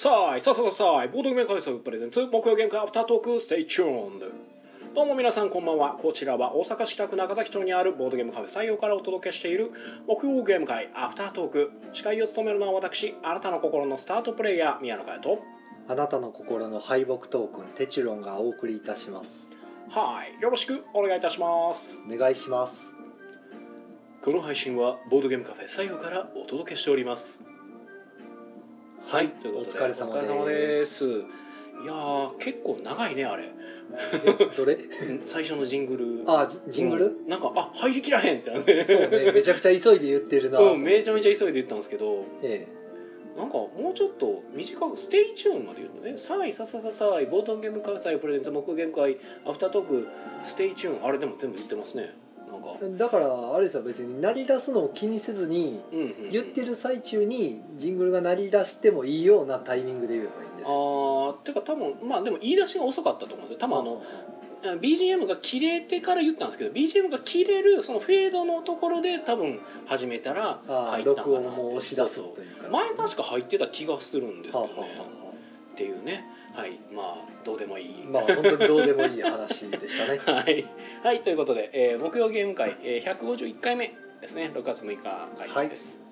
さあいさあさあさあボードゲーム開催 presents 木曜ゲーム会アフタートーク stay tuned どうも皆さんこんばんは。こちらは大阪市北区中崎町にあるボードゲームカフェ採用からお届けしている木曜ゲーム会アフタートーク。司会を務めるのは私あなたの心のスタートプレイヤー宮野佳代と。あなたの心の敗北トークンテチュロンがお送りいたします。はい。よろしくお願いいたします。お願いします。この配信はボードゲームカフェ採用からお届けしておりますはい、ということでお疲れ様です。いやー結構長いねあれ。えどれ？うん最初のジングル。あジジングル、うんなんかあ入りきらへんってなって。そうねめちゃくちゃ急いで言ってるな、うん、めちゃめちゃ急いで言ったんですけど。えなんかもうちょっと短く stay tuned まで言うのね「さあいささささあいボードゲーム開催 presents 木ゲーム会アフタートーク stay tuned」あれでも全部言ってますねなんか。えだからあれですよ別に鳴り出すのを気にせずにうんうんうん。言ってる最中にジングルが鳴り出してもいいようなタイミングで言えばいいんですよ。あーてか多分まあでも言い出しが遅かったと思うんですよ。多分あの BGM が切れてから言ったんですけど BGM が切れるそのフェードのところで多分始めたらあ入ったんかな録音も押し出すそうというか。そう前確か入ってた気がするんですけどね、っていうねはいまあどうでもいい。あまあ本当にどうでもいい話でしたね。はい、はい、ということで、えー木曜ゲーム会、えー、151回目ですね。6月6日開催です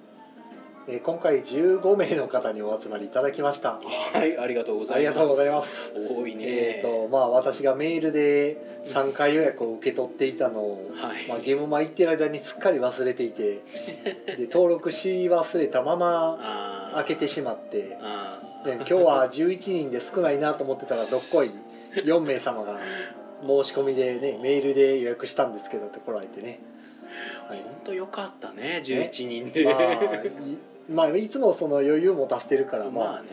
えー今回15名の方にお集まりいただきました。はい、ありがとうございます。ありがとうございます。多いね。えーとまあ、私がメールで3回予約を受け取っていたのを、はい。まあ、ゲームマ行ってる間にすっかり忘れていて で登録し忘れたまま開けてしまってあで今日は11人で少ないなと思ってたらどっこい4名様が申し込みでねメールで予約したんですけどって来られてね、はい。ー本当よかったね11人で、まあいまあ、いつもその余裕持たしてるからまあ、まあね。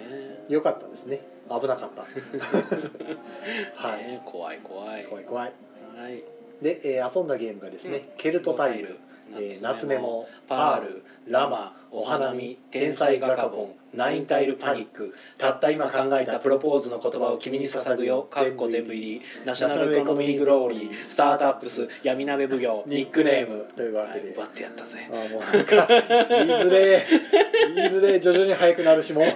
よかったですね。危なかった。はい、ね怖い怖い。怖い怖い。はい。で、えー遊んだゲームがですね、ケルトタイル、えー夏メモパールラマお花見天才ガカボンナインタイルパニックたった今考えたプロポーズの言葉を君に捧ぐよかっこ全部入りナショナルエコノミーグローリースタートアップス闇鍋奉行ニックネーム。というわけで、はい奪ってやったぜ。あーもうなんか言いづれ言いづれ徐々に速くなるしも。う、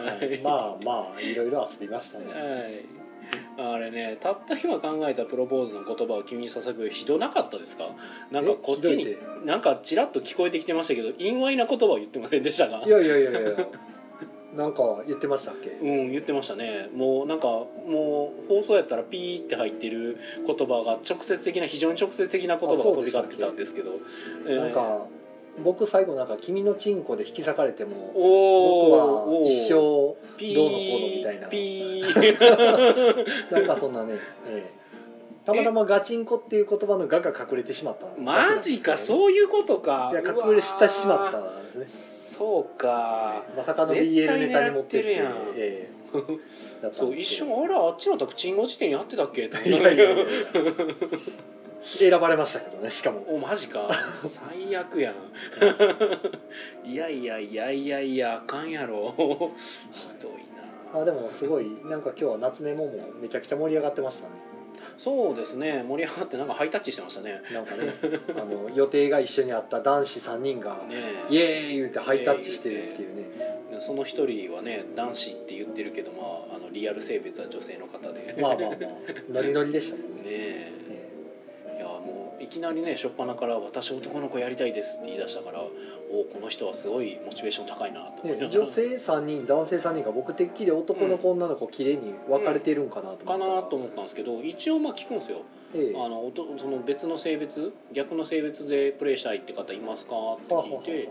はい。まあまあいろいろ遊びましたね。はい あれねたった今考えたプロポーズの言葉を君に捧ぐよひどなかったですか？なんかえ？こっちになんかちらっと聞こえてきてましたけど陰猥な言葉を言ってませんでしたか？いやいやいやいや。なんか言ってましたっけ、うん言ってましたね。もうなんかもう放送やったらピーって入ってる言葉が直接的な非常に直接的な言葉が飛び交ってたんですけど。えーなんか僕最後なんか「君のチンコで引き裂かれてもお僕ーは一生どうのこうのみたいな。なんかそんなね、ええ。たまたまガチンコっていう言葉の「が」が隠れてしまったマジかうそういうことか。いや隠れしてしまったんですね。そうか。まさかの BL ネタに持ってってるやんええ。そう一瞬あれあっちの宅チンゴ辞典やってたっけ？いやいやいや選ばれましたけどねしかも。おマジか。最悪やん。いやいやいやいやいやあかんやろ。ひどいな。あでもすごいなんか今日は夏メモもめちゃくちゃ盛り上がってましたね。そうですね。盛り上がってなんかハイタッチしてましたね。なんかねあの予定が一緒にあった男子3人がねイエーイ言ってハイタッチしてるっていうね。え。その一人はね男子って言ってるけどまああのリアル性別は女性の方で。まあまあまあ。ノリノリでしたもんね。ねきなりね初っ端から「私男の子やりたいです」って言い出したからおこの人はすごいモチベーション高いなと。思いな女性3人男性3人が僕てっきり男の子女の子綺麗に分かれてるんかなと思ったか。らなと思ったんですけど一応まあ聞くんですよ。ええ。あのその別の性別逆の性別でプレイしたいって方いますかって聞いて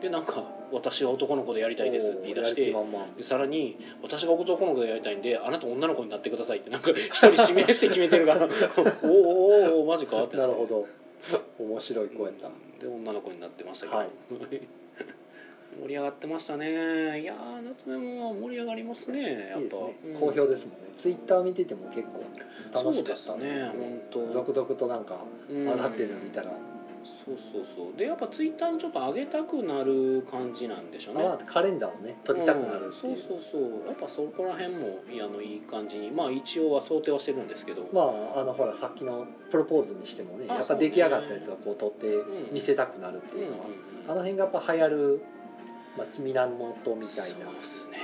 でなんか「私は男の子でやりたいです」って言い出してでさらに「私が男の子でやりたいんであなた女の子になってください」ってなんか 一人指名して決めてるから「おーおーおーマジか?」って。なるほど。面白い子やったで女の子になってましたけど、はい。盛り上がってましたね。いやー夏目も盛り上がりますねやっぱ。いいですね。うん。好評ですもんね。ツイッター見てても結構楽しかったんそうですね本当。続々となんかうん。上がってるの見たらそうそうそう。でやっぱツイッターにちょっと上げたくなる感じなんでしょうね。あカレンダーをね撮りたくなるっていう。うんそうそうそう。やっぱそこら辺もいやあのいい感じに。まあ一応は想定はしてるんですけど、まああのほらさっきのプロポーズにしてもねあやっぱ出来上がったやつをこう撮ってうん。見せたくなるってうんうんいうのは、うん。あの辺がやっぱ流行るまあ、源みたいそうなですね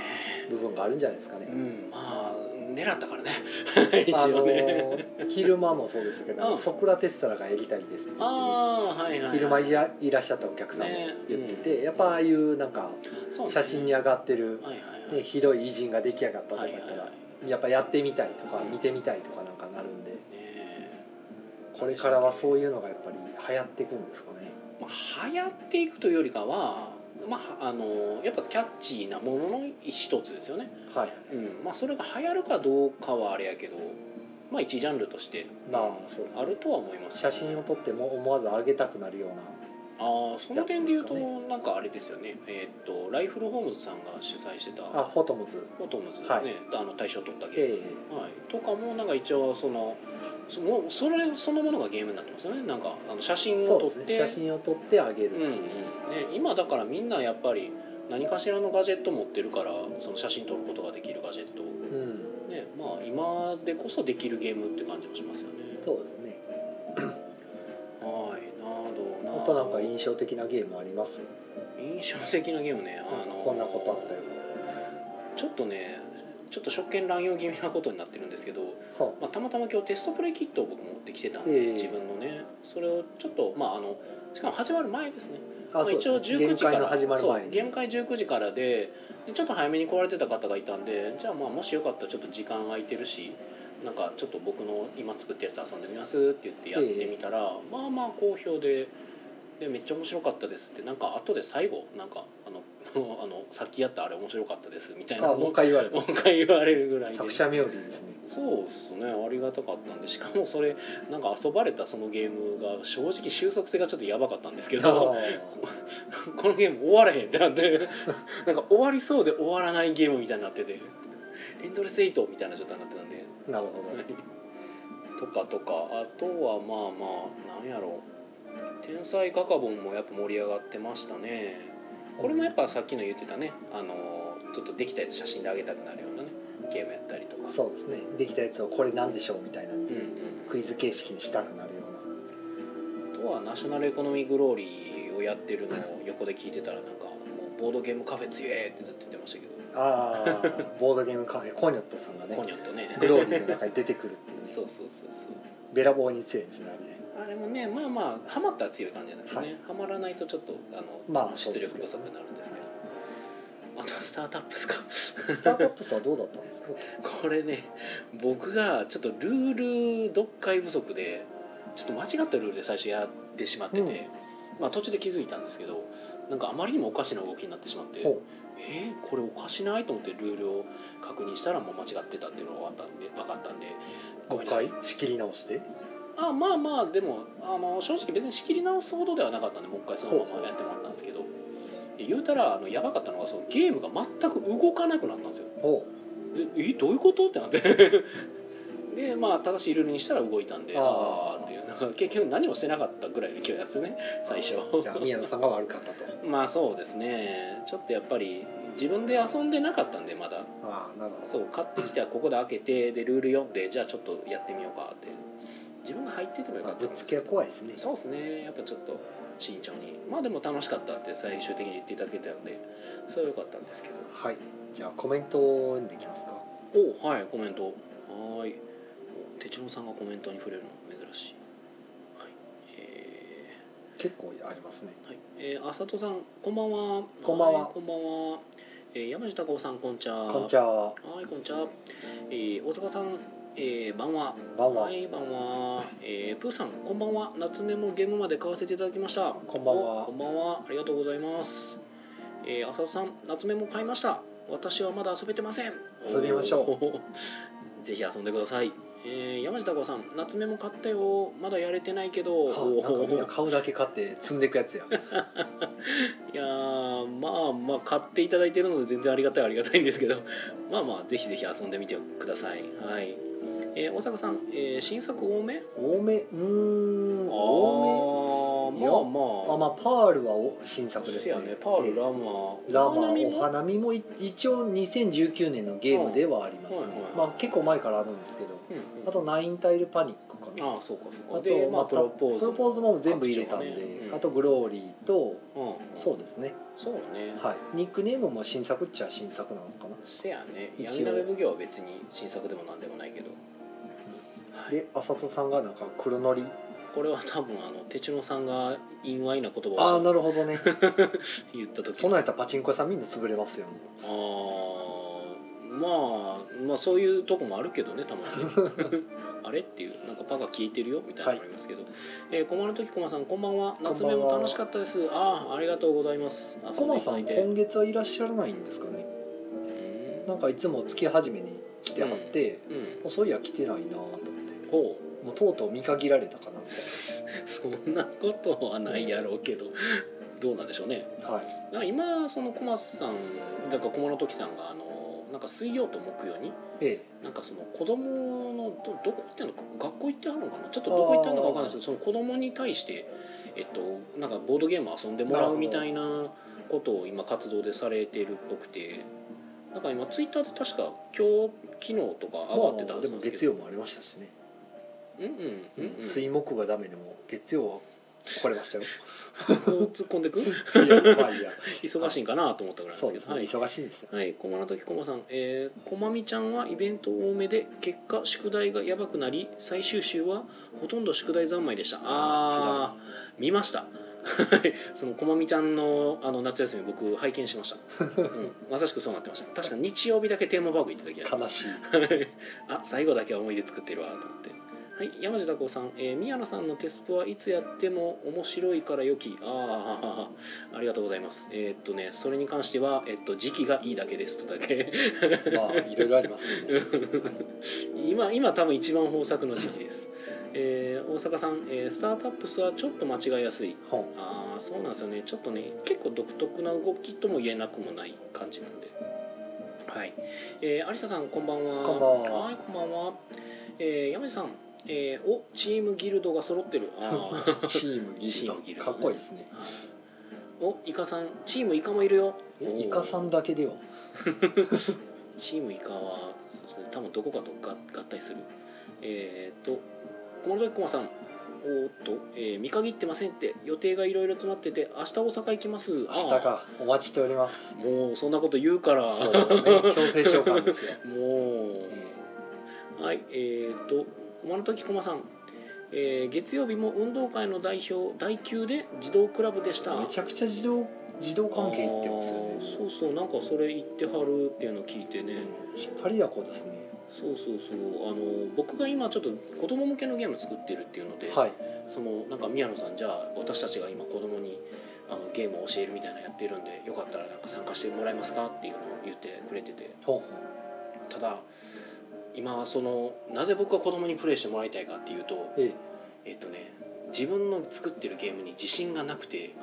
部分があるんじゃないですかね、うんまあ狙ったからね。一応ね。ー昼間もそうでしたけど、うん。ソクラテスタラがやりたいですって言ってああはいはい、はい、昼間いらいらっしゃったお客さんも言ってて、ねやっぱああいうなんか写真に上がってる、ね、ひどい偉人が出来上がったとか言ったら、やっぱやってみたいとかうん見てみたいとかなんかなるんで、ねこれからはそういうのがやっぱり流行っていくんですかね。まあ、流行っていくというよりかは、まあ、あのやっぱキャッチーなものの一つですよね、はい。うん。まあ、それが流行るかどうかはあれやけど、まあ、一ジャンルとしてまあるとは思います。写真を撮っても思わず上げたくなるようなああその点で言うと、なんかあれですよね。えーっとライフルホームズさんが主催してた。あフォトムズ。フォトムズね、はい。あの大賞取ったゲーム、えはい、とかもなんか一応そのそのそれそのものがゲームになってますよね。なんかあの写え真を撮って。ね。写真を撮ってあげるっていう、うんうんね、今だからみんなやっぱり何かしらのガジェット持ってるからその写真撮ることができるガジェットうん。ねまあ今でこそできるゲームって感じもしますよね。そうですねとなんか印象的なゲームあります？印象的なゲームねあのこんなことあったよ。ちょっとねちょっと職権乱用気味なことになってるんですけど、はまあ、たまたま今日テストプレイキットを僕持ってきてたんで、ええ。自分のね。それをちょっとまああのしかも始まる前ですね。あまあ、一応19そうですね。ゲーム時から始まる前に。ゲーム会19時からででちょっと早めに来られてた方がいたんでじゃあまあもしよかったらちょっと時間空いてるしなんかちょっと僕の今作ってるやつ遊んでみますって言ってやってみたら、まあまあ好評ででめっちゃ面白かったですってなんか後で最後なんかあの あのさっきやったあれ面白かったですみたいなあもう一回言われもたう一回言われるぐらいで。作者冥利ですね。そうですねありがたかったんでしかもそれなんか遊ばれたそのゲームが正直収束性がちょっとやばかったんですけあど このゲーム終われへんってなって なんか終わりそうで終わらないゲームみたいになっててエンドレスエイトみたいな状態になってたんで。ーなるほど。とかとかあとはまあまあなんやろう天才ガカボンもやっぱ盛り上がってましたね。これもやっぱさっきの言ってたね。あのちょっとできたやつ写真であげたくなるようなねゲームやったりとか。そうですね。できたやつをこれなんでしょうみたいなうんうんクイズ形式にしたくなるようあとはナショナルエコノミーグローリーをやってるのを横で聞いてたらなんかもうボードゲームカフェ強えってずっと言ってましたけど。なああ ボードゲームカフェコニョットさんがコねニョットね。グローリーの中に出てくるっていう そうそうそうそう。べらぼうに強いんですねあれねあれもねまあまあハマったら強い感じなんですね、はい。ハマらないとちょっとあの、まあ出力不足になるんですけど。あとはスタートアップですか？スタートアップスはどうだったんですか？これね僕がちょっとルール読解不足でちょっと間違ったルールで最初やってしまってて、うん。まあ途中で気づいたんですけどなんかあまりにもおかしな動きになってしまってほえー、これおかしないと思ってルールを確認したらもう間違ってたっていうのが分かったんで分かったんでごめんなさい。回仕切り直して？あまあまあでもあの正直別に仕切り直すほどではなかったんでもう一回そのままやってもらったんですけど。言うたらあのやばかったのがそのゲームが全く動かなくなったんですよ。ほええどういうこと？ってなって。でまあ正しいルールにしたら動いたんであー。あっていう。なんか結局何もしてなかったぐらいの勢いなんですね。最初。う じゃあ宮野さんが悪かったと。まあそうですね。ちょっとやっぱり自分で遊んでなかったんでまだ。ああなるほど。そう買ってきてはここで開けてでルール読んでじゃあちょっとやってみようかって自分が入っててもよかった。まあぶっつけは怖いですね。そうですね。やっぱちょっと慎重に。まあでも楽しかったって最終的に言っていただけたのでそれは良かったんですけど。はい。じゃあコメントを読んでいきますか。おはいコメント。はーいお手帳さんがコメントに触れるの珍しい。はい。え結構ありますね。ーはい。えー、あさとさんこんばんは。こんばんは。いこんばんは、えー、山下孝さんこんちゃこんにちは。はいこんにちは、えー、大阪さんえー、晩は。晩は。はい晩は、えー、プーさんこんばんは。夏メモゲームまで買わせていただきました。こんばんは。おこんばんは。ありがとうございます。えー、浅田さん夏メモ買いました。私はまだ遊べてません。遊びましょう。うぜひ遊んでくださいえー、山下孝さん夏メモ買ったよ。まだやれてないけど。はあなんかみんな買うだけ買って積んでいくやつや いやーまあまあ買っていただいてるので全然ありがたいありがたいんですけど。まあまあぜひぜひ遊んでみてください。はい、えー、大阪さん、えー、新作多め？多め？うーんあ多め？いやーまあまあ。あまあパールはお新作ですね。ね。パールラマラマお花見もお花見もい一応2019年のゲームではありますね、はいはいまあ結構前からあるんですけど。うん。うんあとナインタイルパニックかな。ああそうかそうか。あとでまあまあプロポーズ。プロポーズも全部入れたんで、ね。うん。あとグローリーとうんそうですね。そうね。はい。ニックネームも新作っちゃ新作なのかな。せやね。闇鍋奉行は別に新作でもなんでもないけど、はい、で浅田さんがなんか黒のりこれは多分あの哲郎さんが陰猥な言葉ああをなるほどね。言った時。そんなんやったらパチンコ屋さんみんな潰れますよ。あーまあまあそういうとこもあるけどねたまに。あれっていうなんかパが聞いてるよみたいなのありますけど、えー、駒の時駒さんこんばんは。夏目も楽しかったです。ああありがとうございます。遊んでコマさんいただいて。今月はいらっしゃらないんですかね。うん。なんかいつも月初めに来てはって、うん。もうそういや来てないなと思って。ほもうとうとう見限られたかなみうそんなことはないやろうけど。どうなんでしょうね。はい。今その駒さんだから駒の時さんがあのなんか水曜と木曜にえなんかその子供のどどこ行ってんのか学校行ってはるのかな？ちょっとどこ行ってはるのかわかんないですけどその子供に対してえっとなんかボードゲーム遊んでもらうみたいなことを今活動でされてるっぽくてなんか今ツイッターで確か今日昨日とかえ上がってたまあでもはずなんですけど。月曜もありましたしね、うんうんうんうん。水木がダメでも月曜は来れましたよ。突っ込んでく？いやまあいいや。忙しいんかなと思ったぐらいですけど。はい。忙しいんですよ。はい、駒の時駒さん、えー、こまみちゃんはイベント多めで結果宿題がやばくなり最終週はほとんど宿題三昧でした。ああ見ました。は いそのこまみちゃんのあの夏休み僕拝見しました、うん、まさしくそうなってました。確か日曜日だけテーマパーク行ってた気がします。悲しい。あ最後だけは思い出作ってるわと思ってはい山地孝さん、えー宮野さんのテスプはいつやっても面白いからよき。ああありがとうございます。えーっとねそれに関しては、えっと、時期がいいだけですとだけ。まあいろいろありますね。今今多分一番豊作の時期です、えー大阪さん、えースタートアップスはちょっと間違いやすい。ああそうなんですよね。ちょっとね結構独特な動きとも言えなくもない感じなんで。はい。えー、有沙さんこんばんは。こんばんは。はいこんばんは、えー、山地さん、えー、おチームギルドが揃ってる。あー。チームギチルド。ームギルドね。かっこいいですね。はい。おイカさん。チームイカもいるよ。おイカさんだけでは？チームイカは多分どこかと合合体する。えー、っと小室崎駒さん。おーっと、えー見限ってませんって予定がいろいろ詰まってて明日大阪行きます。明日か。お待ちしております。もうそんなこと言うから。そうだね。強制召喚ですよ。もう。はいえー、っと小室崎駒さんえー月曜日も運動会の代表第9で児童クラブでしためちゃくちゃ自動自動関係いってますよねそうそうなんかそれ言ってはるっていうのを聞いてね、引っ張りだこですねそうそうそうあの僕が今ちょっと子供向けのゲーム作ってるっていうので、はいそのなんか宮野さんじゃあ私たちが今子供にあのゲームを教えるみたいなやってるんでよかったらなんか参加してもらえますかっていうのを言ってくれててただ今そのなぜ僕が子供にプレイしてもらいたいかっていうとええ。えっとね自分の作ってるゲームに自信がなくて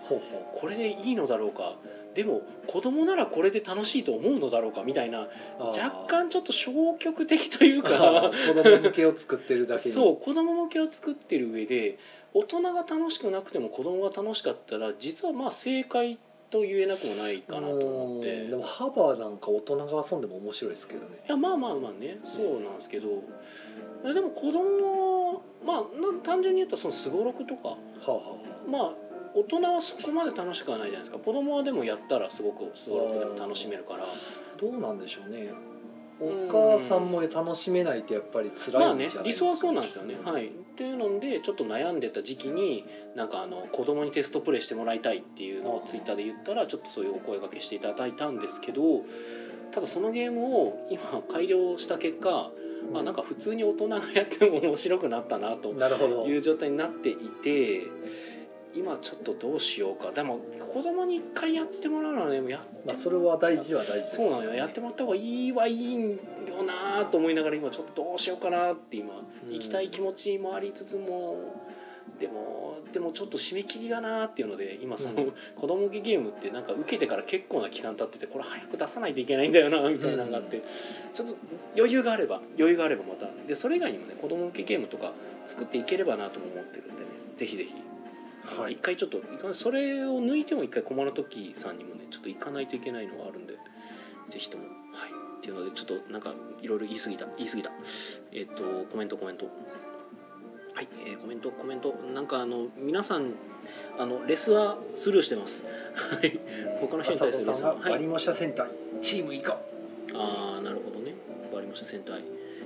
これでいいのだろうかでも子供ならこれで楽しいと思うのだろうかみたいな若干ちょっと消極的というあかー。子供向けを作ってるだけに。そう子供向けを作ってる上で大人が楽しくなくても子供が楽しかったら実はまあ正解と言えなくもないかなと思ってうん。でもハーバーなんか大人が遊んでも面白いですけどね。いやまあまあまあねそうなんですけど。でも子供はまあな単純に言うとそのすごろくとか。はあはまあ大人はそこまで楽しくはないじゃないですか。子供はでもやったらすごくすごろくでも楽しめるから。あどうなんでしょうねお母さんも楽しめないってやっぱり辛いんじゃまあねないですか、理想はそうなんですよね。はい。っていうのでちょっと悩んでた時期になんかあの子供にテストプレイしてもらいたいっていうのをツイッターで言ったらちょっとそういうお声掛けしていただいたんですけどただそのゲームを今改良した結果、まあ、なんか普通に大人がやっても面白くなったなとなるほど。いう状態になっていて今ちょっとどうしようか。でも子供に一回やってもらうのはねやまあ、それは大事は大事ですそうなのよ。やってもらった方がいいはいいんよなと思いながら今ちょっとどうしようかなって今うん行きたい気持ちもありつつもでもでもちょっと締め切りがなっていうので今その、うん。子供向けゲームってなんか受けてから結構な期間経っててこれ早く出さないといけないんだよなみたいなのがあって、ちょっと余裕があれば余裕があればまた。でそれ以外にもね子供向けゲームとか作っていければなとも思ってるんでね。ぜひぜひはい。一回ちょっとそれを抜いても一回駒の時さんにもねちょっと行かないといけないのがあるんでぜひとも。はい。っていうのでちょっとなんかいろいろ言い過ぎた。言い過ぎた。えっ、とコメントコメント。はい、えーコメントコメント。なんかあの皆さんあのレスはスルーしてます。はい。他の人に対するレスは。はい。浅尾さんがバリモシャ戦隊チーム以下ああなるほどね。わかりました戦隊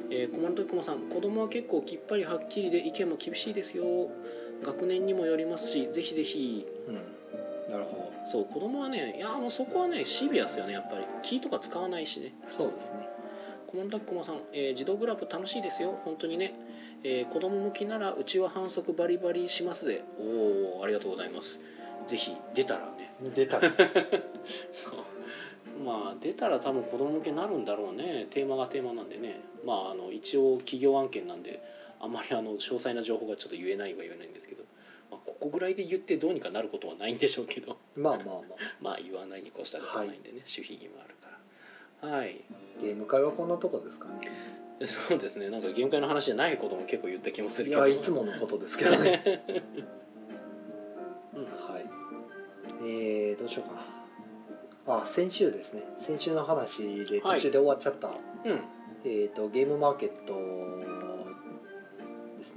えー、コマンドコマさん。子供は結構きっぱりはっきりで意見も厳しいですよ学年にもよりますしぜひぜひ。うん。なるほそう子供はねいやもうそこはねシビアですよねやっぱり。キーとか使わないしね。どそうですね。コマンダックマさん、えー自動グラブ楽しいですよ。本当にね、えー子供向きならうちは反則バリバリしますでおおありがとうございます。ぜひ出たらね。出た そう。まあ出たら多分子供向けになるんだろうね。テーマがテーマなんでね。まああの一応企業案件なんであんまりあの詳細な情報がちょっと言えないは言えないんですけど、まあ、ここぐらいで言ってどうにかなることはないんでしょうけどまあまあまあ。まあ言わないに越したことはないんでね、守秘義務あるから。はい。ゲーム会はこんなとこですかね。そうですね。なんかゲーム会の話じゃないことも結構言った気もするいけど。やいつものことですけどね。うんはい。えー、どうしようか。なあ先週ですね。先週の話で途中で終わっちゃった、うん。えー、とゲームマーケット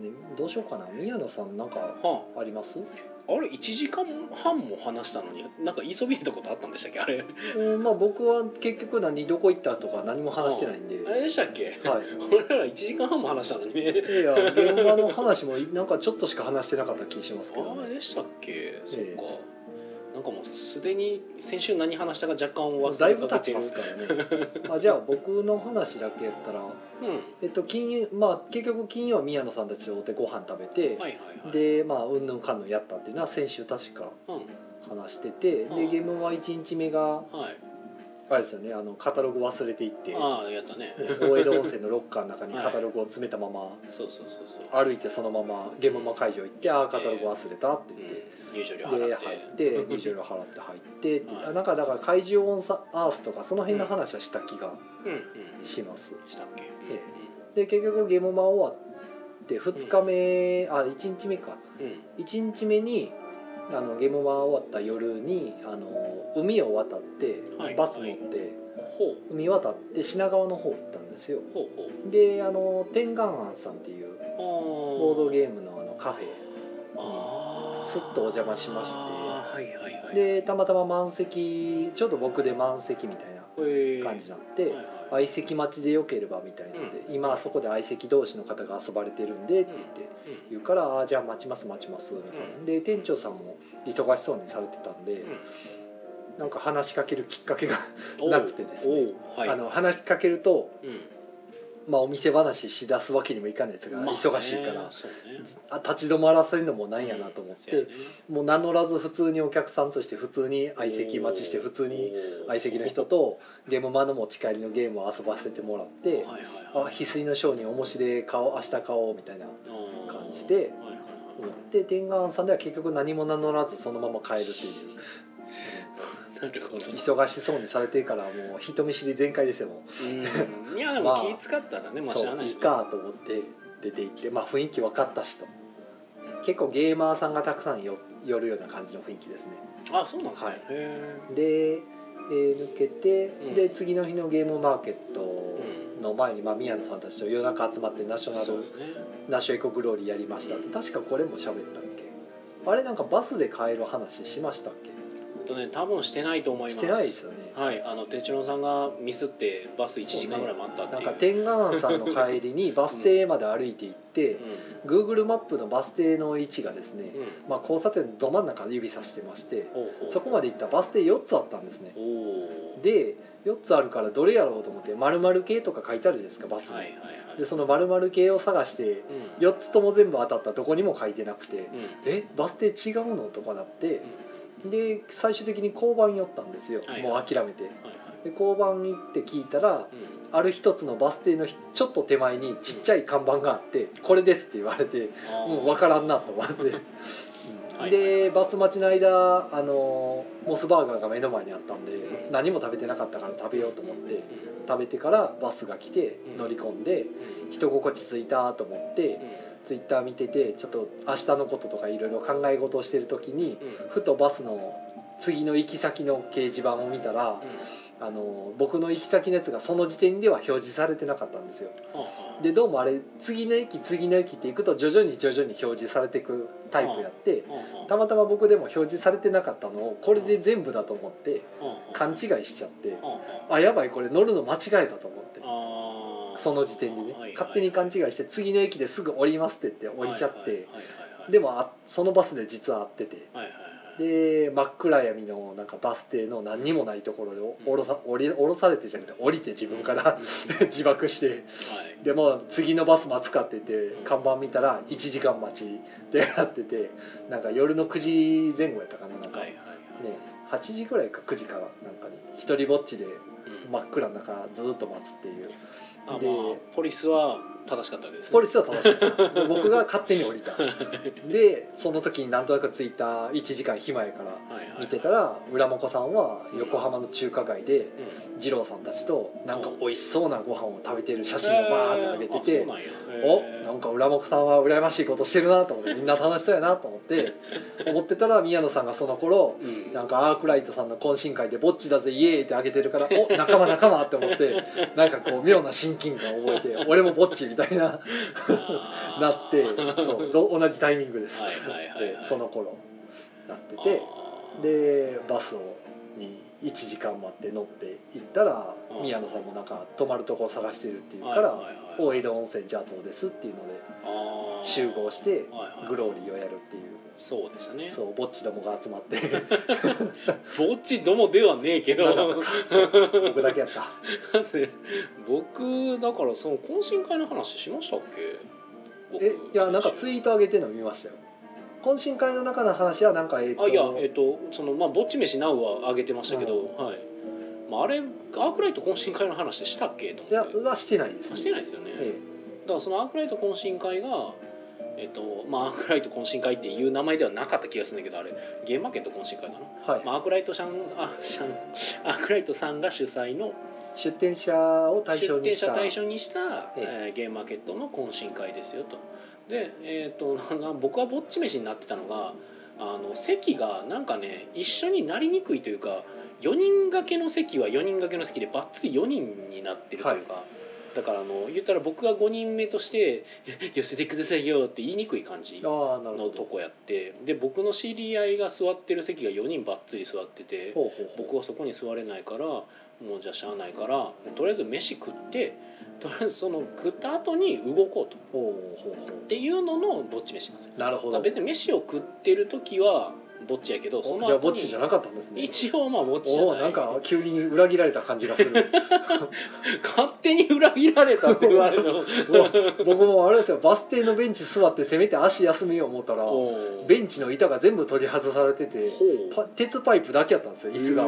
ね。どうしようかな。宮野さんなんかはあ。ります？あ、あれ1時間半も話したのになんか言いそびれたことあったんでしたっけ？あれ。うんまあ僕は結局何どこ行ったとか何も話してないんで、あれでしたっけ？はい。俺ら1時間半も話したのに。ねいや現場の話もなんかちょっとしか話してなかった気しますけど、ああね、でしたっけ？そっか、えなんかもうすでに先週何話したか若干忘だいぶれかけてる経ちますからね。あじゃあ僕の話だけやったら、うん。えっと、金まあ結局金曜は宮野さんたちと会ってご飯食べて、はいはいはい。でまあうんぬんかんぬんやったっていうのは先週確かうん。話してて、うん。でゲームは1日目がはい。あれですよねあのカタログ忘れていってああやったね。大江戸温泉のロッカーの中にカタログを詰めたままそうそうそうそう。歩いてそのままゲームマ会場行って「ああカタログ忘れた」って言って。うん入場料で払っ入ってて 入場料払って入ってはい。あなんかだから怪獣オンサアースとかその辺の話はした気がうんうんします、したっけ？えで結局ゲームマ終わって2日目、あ1日目か。うん。うん1日目にあのゲームマ終わった夜にあの海を渡ってはい。バス乗って、ほう。海渡って品川の方行ったんですよ。ほうほう。であの天眼庵さんっていうボボードゲームのあのカフェあーすっとお邪魔しまして。はいはいはい。でたまたま満席ちょうど僕で満席みたいな感じになって、はいはい。相席待ちでよければみたいなんで、今そこで相席同士の方が遊ばれてるんでって言ってうん言うから「あーじゃあ待ちます待ちます」みたいな、うん。で店長さんも忙しそうにされてたんで、うん。なんか話しかけるきっかけが、なくてですね。はい。あの話しかけると、うんまあ、お店話しだすわけにもいかないですが、まあね忙しいから。ね。あ立ち止まらせるのもなんやなと思って、そうやね。もう名乗らず普通にお客さんとして普通に相席待ちして普通に相席の人とゲームマの持ち帰りのゲームを遊ばせてもらって、あはい翡翠の商人面白い顔明日買おうみたいな感じで思はって天眼さんでは結局何も名乗らずそのまま帰るっていう。いなるほど。忙しそうにされてるからもう人見知り全開ですよもう。ん。いやでも 気使ったらねうまあしゃあないそういいかと思って出て行ってまあ雰囲気分かったしと。結構ゲーマーさんがたくさんよ寄るような感じの雰囲気ですね。あそうなんですねはい。へで、えー抜けて、うん。で次の日のゲームマーケットの前に、まあ、宮野さんたちと夜中集まってナショえナルね。ナショエコグローリーやりましたって。確かこれも喋ったっけ？あれなんかバスで帰る話しましたっけ？とね多分してないと思います。してないですよね。はい。あの哲郎さんがミスってバス1時間ぐらい待ったってなんいうか天眼さんの帰りに バス停まで歩いて行って、Google マップのバス停の位置がですね、うん。うんまあ、交差点のど真ん中で指さしてましてほうほう。そこまで行ったらバス停4つあったんですね。で4つあるからどれやろうと思って〇〇系とか書いてあるじゃないですかバスに、はいはいはい。でその〇〇系を探してうん。4つとも全部当たったどこにも書いてなくて、うん。えバス停違うの？とかなって、で最終的に交番寄ったんですよ、はい。もう諦めて。はいはい。で交番行って聞いたらうん。ある一つのバス停のひちょっと手前にちっちゃい看板があって「これです」って言われてもう分からんなと思って、うん。はいでバス待ちの間あのモスバーガーが目の前にあったんで、うん何も食べてなかったから食べようと思ってうん。食べてからバスが来てうん。乗り込んでうん。人心地ついたと思ってツイッター見ててちょっと明日のこととかいろいろ考え事をしてる時にうん。うんふとバスの次の行き先の掲示板を見たらあの僕の行き先のやつがその時点では表示されてなかったんですよ。でどうもあれ次の駅次の駅っていくと徐々に徐々に表示されていくタイプやってうん。うんたまたま僕でも表示されてなかったのをこれで全部だと思ってうん。うん勘違いしちゃってうんうんあやばいこれ乗るの間違えたと思ってその時点でね勝手に勘違いして次の駅ですぐ降りますって言って降りちゃってでもあそのバスで実は会っててで真っ暗闇のなんかバス停の何にもないところでお降ろさ降り降ろされてじゃなくて降りて自分から 自爆してはい。でもう次のバス待つかって言って看板見たら1時間待ちでやっててなんか夜の9時前後やったかななんか。ねはいはい。8時ぐらいか9時からなんかに一人ぼっちでうん。真っ暗の中ずっと待つっていうあまあでポリスは正しかったわけですね。ポリスは正しい 僕が勝手に降りた。でその時になんとなく着いた1時間暇やからはいはい見てたら浦真子さんは横浜の中華街でうん。二郎さんたちとなんか美味しそうなご飯を食べてる写真をバーって上げてて、えーおなんか浦真子さんは羨ましいことしてるなと思って みんな楽しそうやなと思って思ってたら宮野さんがその頃うんなんかアークライトさんの懇親会で「ぼっちだぜイエーイ!」ってあげてるから「お仲間仲間!」って思って なんかこう妙な親近感を覚えて「俺もぼっち」みたいななってそうど同じタイミングですはいはいはいはいでその頃なってあてーでバスをに1時間待って乗って行ったらうん。宮野さんもなんか泊まるとこ探してるっていうからはいはいはい「大江戸温泉じゃあどうです」っていうので集合してグローリーをやるっていう。そうですね。そうぼっちどもが集まって。ぼっちどもではねえけど。僕だけやった。僕だからその懇親会の話しましたっけ？僕。えいやなんかツイート上げてるの見ましたよ懇親会の中の話はなんかえっ、とあいやえっとそのまあぼっち飯ナウは上げてましたけど、はい、まあ、あれアークライト懇親会の話したっけ？といや思って。はしてないです、あしてないですよね、えだからそのアークライト懇親会がえっとまあ、アークライト懇親会っていう名前ではなかった気がするんだけどあれ。ゲームマーケット懇親会かな、えはい、まあ、アークライトさんあシャンアークライトさんが主催の出店者を対象出店にした。者対象にした、ええ。ーゲームマーケットの懇親会ですよとで、えー、と な僕はぼっち飯になってたのがあの席がなんかね一緒になりにくいというか4人掛けの席は4人掛けの席でばっつり4人になってるというか、だからあの言ったら僕が5人目として「寄せてくださいよ」って言いにくい感じのとこやってで僕の知り合いが座ってる席が4人ばっつり座っててほうほうほう。僕はそこに座れないからもうじゃあしゃあないからとりあえず飯食ってとりあえずその食った後に動こうと。っていうののぼっち飯なんですよ。うなるほど。別に飯を食ってる時はぼっちやけどそのおじゃあぼっちじゃなかったんですね。一応まあぼっちじゃない。なんか急に裏切られた感じがする。勝手に裏切られたって言われる 僕もあれですよバス停のベンチ座ってせめて足休めよう思ったらベンチの板が全部取り外されてて鉄パイプだけやったんですよ椅子が。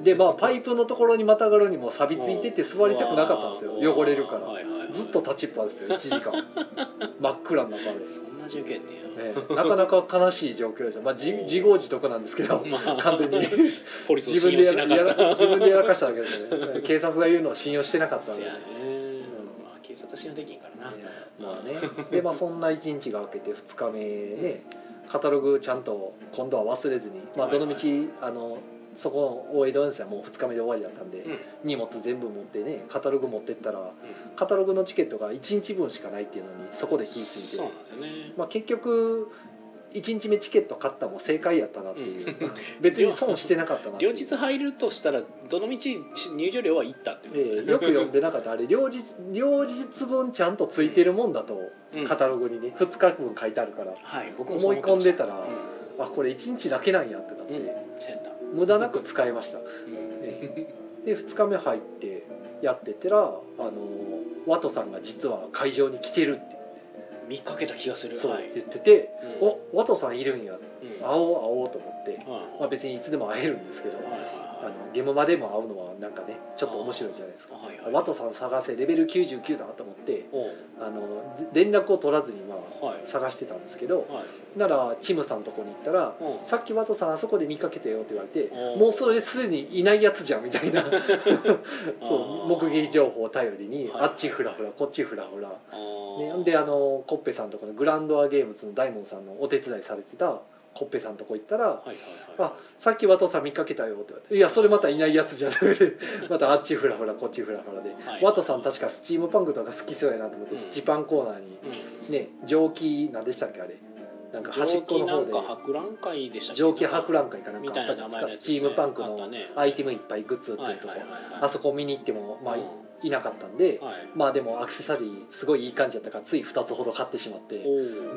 でまあパイプのところにまたがるにも錆びついてて座りたくなかったんですよ。汚れるから。はいはいはいずっと立ちっぱですよ1時間。真っ暗の中です、そんな状況やってんや。ね、なかなか悲しい状況でした、まあ、自自業自得なんですけどまあ。完全に。ポリスを自信用分でやしなかった。自分でやらかしただけでね。警察が言うのを信用してなかったんで。ね、まあ警察は信用できんからまあね。でまあそんな1日が明けて2日目ねカタログちゃんと今度は忘れずに、まあ、はいはい。どのみちあのそこの大江戸温泉はもう2日目で終わりだったんで、うん。荷物全部持ってねカタログ持ってったらカタログのチケットが1日分しかないっていうのにそこで気付いてそうなんですよね。まあ、結局1日目チケット買ったも正解やったなっていう、別に損してなかったなっていう。両日入るとしたらどのみち入場料はいったってことええよく読んでなかった。あれ両日両日分ちゃんとついてるもんだと、うん。カタログにね2日分書いてあるからはい僕もそう思い込んでたら、うん。あこれ1日だけなんやってなって、うん無駄なく使いました。うん。ねで2日目入ってやってたらあのワトさんが実は会場に来てるって。見かけた気がする。そうはい。言ってて、うん。おワトさんいるんや。うん。会おう会おうと思って、はいまあ、別にいつでも会えるんですけど、はいはいあのゲームまでも会うのはなんかねちょっと面白いじゃないですか。はいはい。ワトさん探せレベル99だと思ってあの連絡を取らずにまあはい。探してたんですけどはい。ならチムさんのとこに行ったらうん「さっきワトさんあそこで見かけたよ」って言われておもうそれすでにいないやつじゃんみたいな。そう目撃情報を頼りにはい。あっちフラフラこっちフラフラ。ね、であのコッペさんとこのグランドアゲームズの大門さんのお手伝いされてたコッペさんとこ行ったらはいはい「はあさっきワトさん見かけたよ」って言われて「いやそれまたいないやつじゃなくて またあっちフラフラこっちフラフラで、はい。ワトさん確かスチームパンクとか好きそうやなと思って、うん。スチパンコーナーにいうん。ね蒸気何でしたっけあれ。なんか端っこの方で。か博覧会でしたっけ？蒸気博覧会かなんかあったじゃないですか。スチームパンクのアイテムいっぱいグッズ売ってはいるとこ、あそこ見に行ってもまあ、うんいなかったんで、はい。まあでもアクセサリーすごいいい感じだったからつい2つほど買ってしまって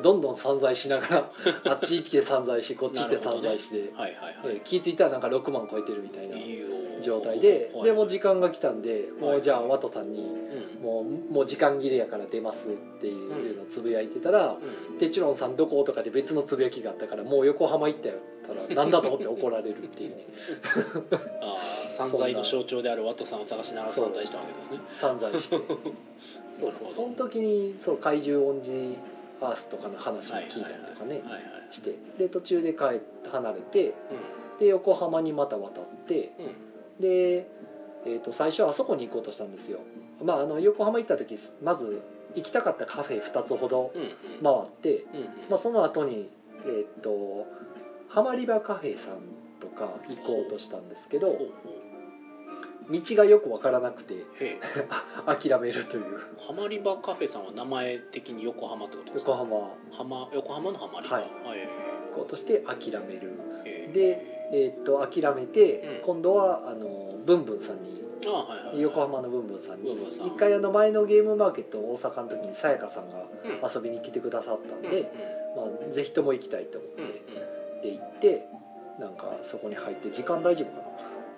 どんどん散財しながら あっち行って散財しこっち行って散財して、はいはいはい。えー気付いたらなんか6万超えてるみたいな。いいよ状態で、はい。でもう時間が来たんで、もはい。うじゃあワトさんにうん。もうもう時間切れやから出ますっていうのをつぶやいてたらうん「テチロンさんどこ?」とかで別のつぶやきがあったから「もう横浜行ったよ」たら「なんだと思って怒られるっていうね。ああ散財の象徴であるワットさんを探しながら散財したわけですね。散財して。そうそう。その時にそう怪獣オンジアースとかの話を聞いたりとかねして。で途中で帰離れてうで横浜にまた渡ってんうんで、えー、と最初あそこに行こうとしたんですよ。まああの横浜行った時まず行きたかったカフェ2つほど回って、うんうん。まあ、その後にえっ、とハマリバカフェさんとか行こうとしたんですけど道がよく分からなくて 諦めるという。ハマリバカフェさんは名前的に横浜ってことですか？横浜。行浜横浜のハマリバはい。はいこうとして諦める。へえでえっ、と諦めて、うん。今度はあのブンブンさんに横浜のブンブンさんに一回あの前のゲームマーケット大阪の時にさやかさんがうん。遊びに来てくださったんうんで、まあ、ぜひとも行きたいと思って、で行ってなんかそこに入って時間大丈夫か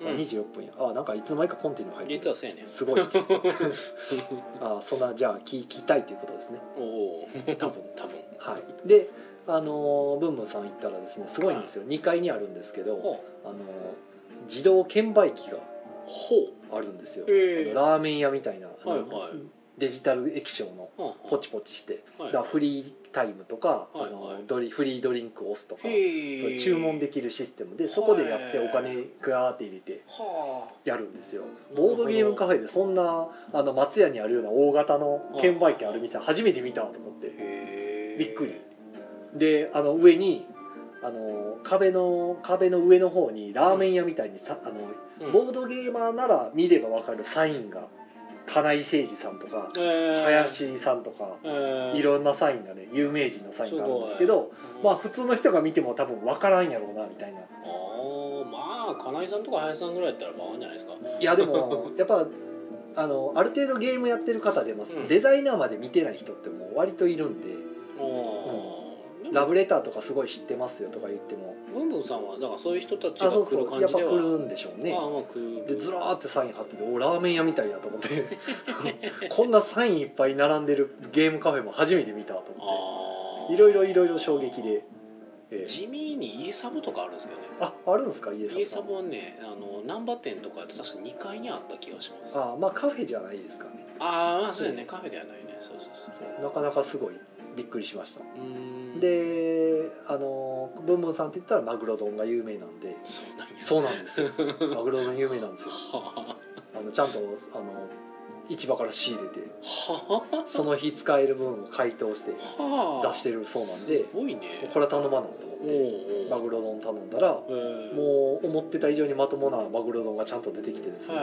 な、うん。あ24分や。あなんかいつの間にかコンティニュー入ってる。ねん。すごい。あそんなじゃあ聞きたいということですね。おお多分。多分。はい。であのーブンブンさん行ったらですねすごいんですよ。2階にあるんですけど、ほあのー自動券売機があるんですよ、へえあのラーメン屋みたいな、はいはい。デジタル液晶の。ポチポチして、はい。だからフリータイムとか、はいはい。あのドリフリードリンクを押すとか、そうへえいう注文できるシステムでそこでやってお金ガーって入れてはやるんですよ。ボードゲームカフェでそんなあの松屋にあるような大型の券売機ある店初めて見たと思って。びっくりであの上にあの壁の壁の上の方にラーメン屋みたいにさあのうん。ボードゲーマーなら見れば分かるサインが金井誠司さんとかえー。林さんとかえー。いろんなサインがね有名人のサインがあるんですけどうんまあ普通の人が見ても多分分からんやろうなみたいな。あーまあ金井さんとか林さんぐらいやったらバカんじゃないですか。いやでもやっぱあのある程度ゲームやってる方でも、うん。デザイナーまで見てない人ってもう割といるんで。あラブレターとかすごい知ってますよとか言っても。ブンブンさんはだからそういう人たちが来るそうやっぱ感じでは来るんでしょうね。ああまあ来る。でずらーってサイン貼ってておラーメン屋みたいやと思って。こんなサインいっぱい並んでるゲームカフェも初めて見たと思って。いろいろいろいろ衝撃で、ええ。地味に家サブとかあるんですけどね。ああるんですか？家さん。家サブはねあの難波店とか確か2階にあった気がします。ああまあカフェじゃないですかね。あまあそうやね。カフェではないね。そうそうそう。なかなかすごいびっくりしました。うーん。であのブンブンさんって言ったらマグロ丼が有名なんで。そうなんですよ。マグロ丼有名なんですよ。はあのちゃんとあの市場から仕入れてその日使える分を解凍して出してるそうなんでね。これは頼まないと思おってマグロ丼頼んだらえ。ーもう思ってた以上にまともなマグロ丼がちゃんと出てきてですね。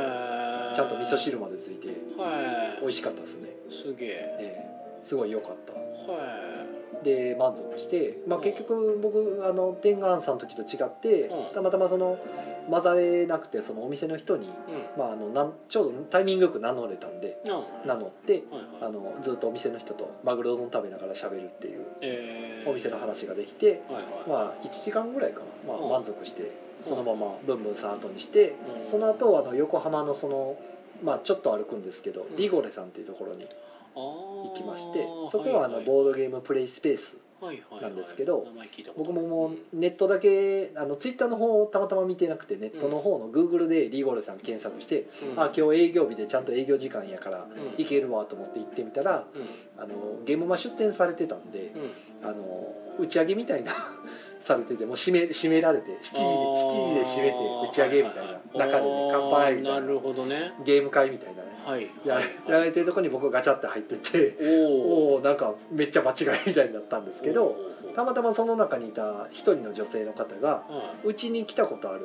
ちゃんと味噌汁までついてはい美味しかったですね、すげえ。ええ。すごい良かった。はで満足して、まあ、うん。結局僕あの天眼さんの時と違って、うん。たまたまその混ざれなくてそのお店の人に、まあ、あのなんちょうどタイミングよく名乗れたんであ名乗ってはいあはい。のずっとお店の人とマグロ丼食べながら喋るっていうえー。お店の話ができて、はいはい。まあ、1時間ぐらいかな、まあ、うん。満足してそのままブンブンさん後にしてうん。その後あの横浜のその、まあ、ちょっと歩くんですけど、ん。リゴレさんっていうところに行行きましてそこはあのボードゲームプレイスペースなんですけど僕ももうネットだけあのツイッターの方をたまたま見てなくてネットの方のグーグルでリゴレさん検索して、うん。あ今日営業日でちゃんと営業時間やからうん。行けるわと思って行ってみたらうん。あのゲームマ出店されてたんでうん。あの打ち上げみたいな されててもう閉め閉められて7時7時で閉めて打ち上げみたいな中でね乾杯みたいななるほどね。ゲーム会みたいなやはい。やられてるとこに僕ガチャって入ってておおなんかめっちゃ間違いみたいになったんですけどたまたまその中にいた一人の女性の方がはいうちに来たことある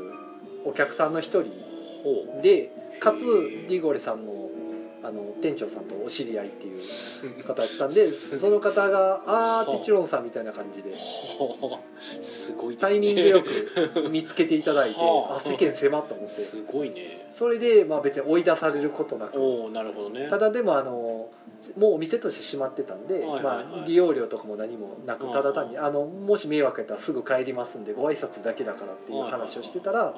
お客さんの一人ほでかつリゴレさんのあの店長さんとお知り合いっていうう方だったんでその方が「ああテチロンさん」みたいな感じで。すごいね。タイミングよく見つけていただいてはああ世間狭っと思って。すごいね。それでまあ別に追い出されることなく。おおなるほどね。ただでもあのもうお店として閉まってたんで、まあ、利用料とかも何もなくはいただ単にあのもし迷惑やったらすぐ帰りますんでご挨拶だけだからっていう話をしてたら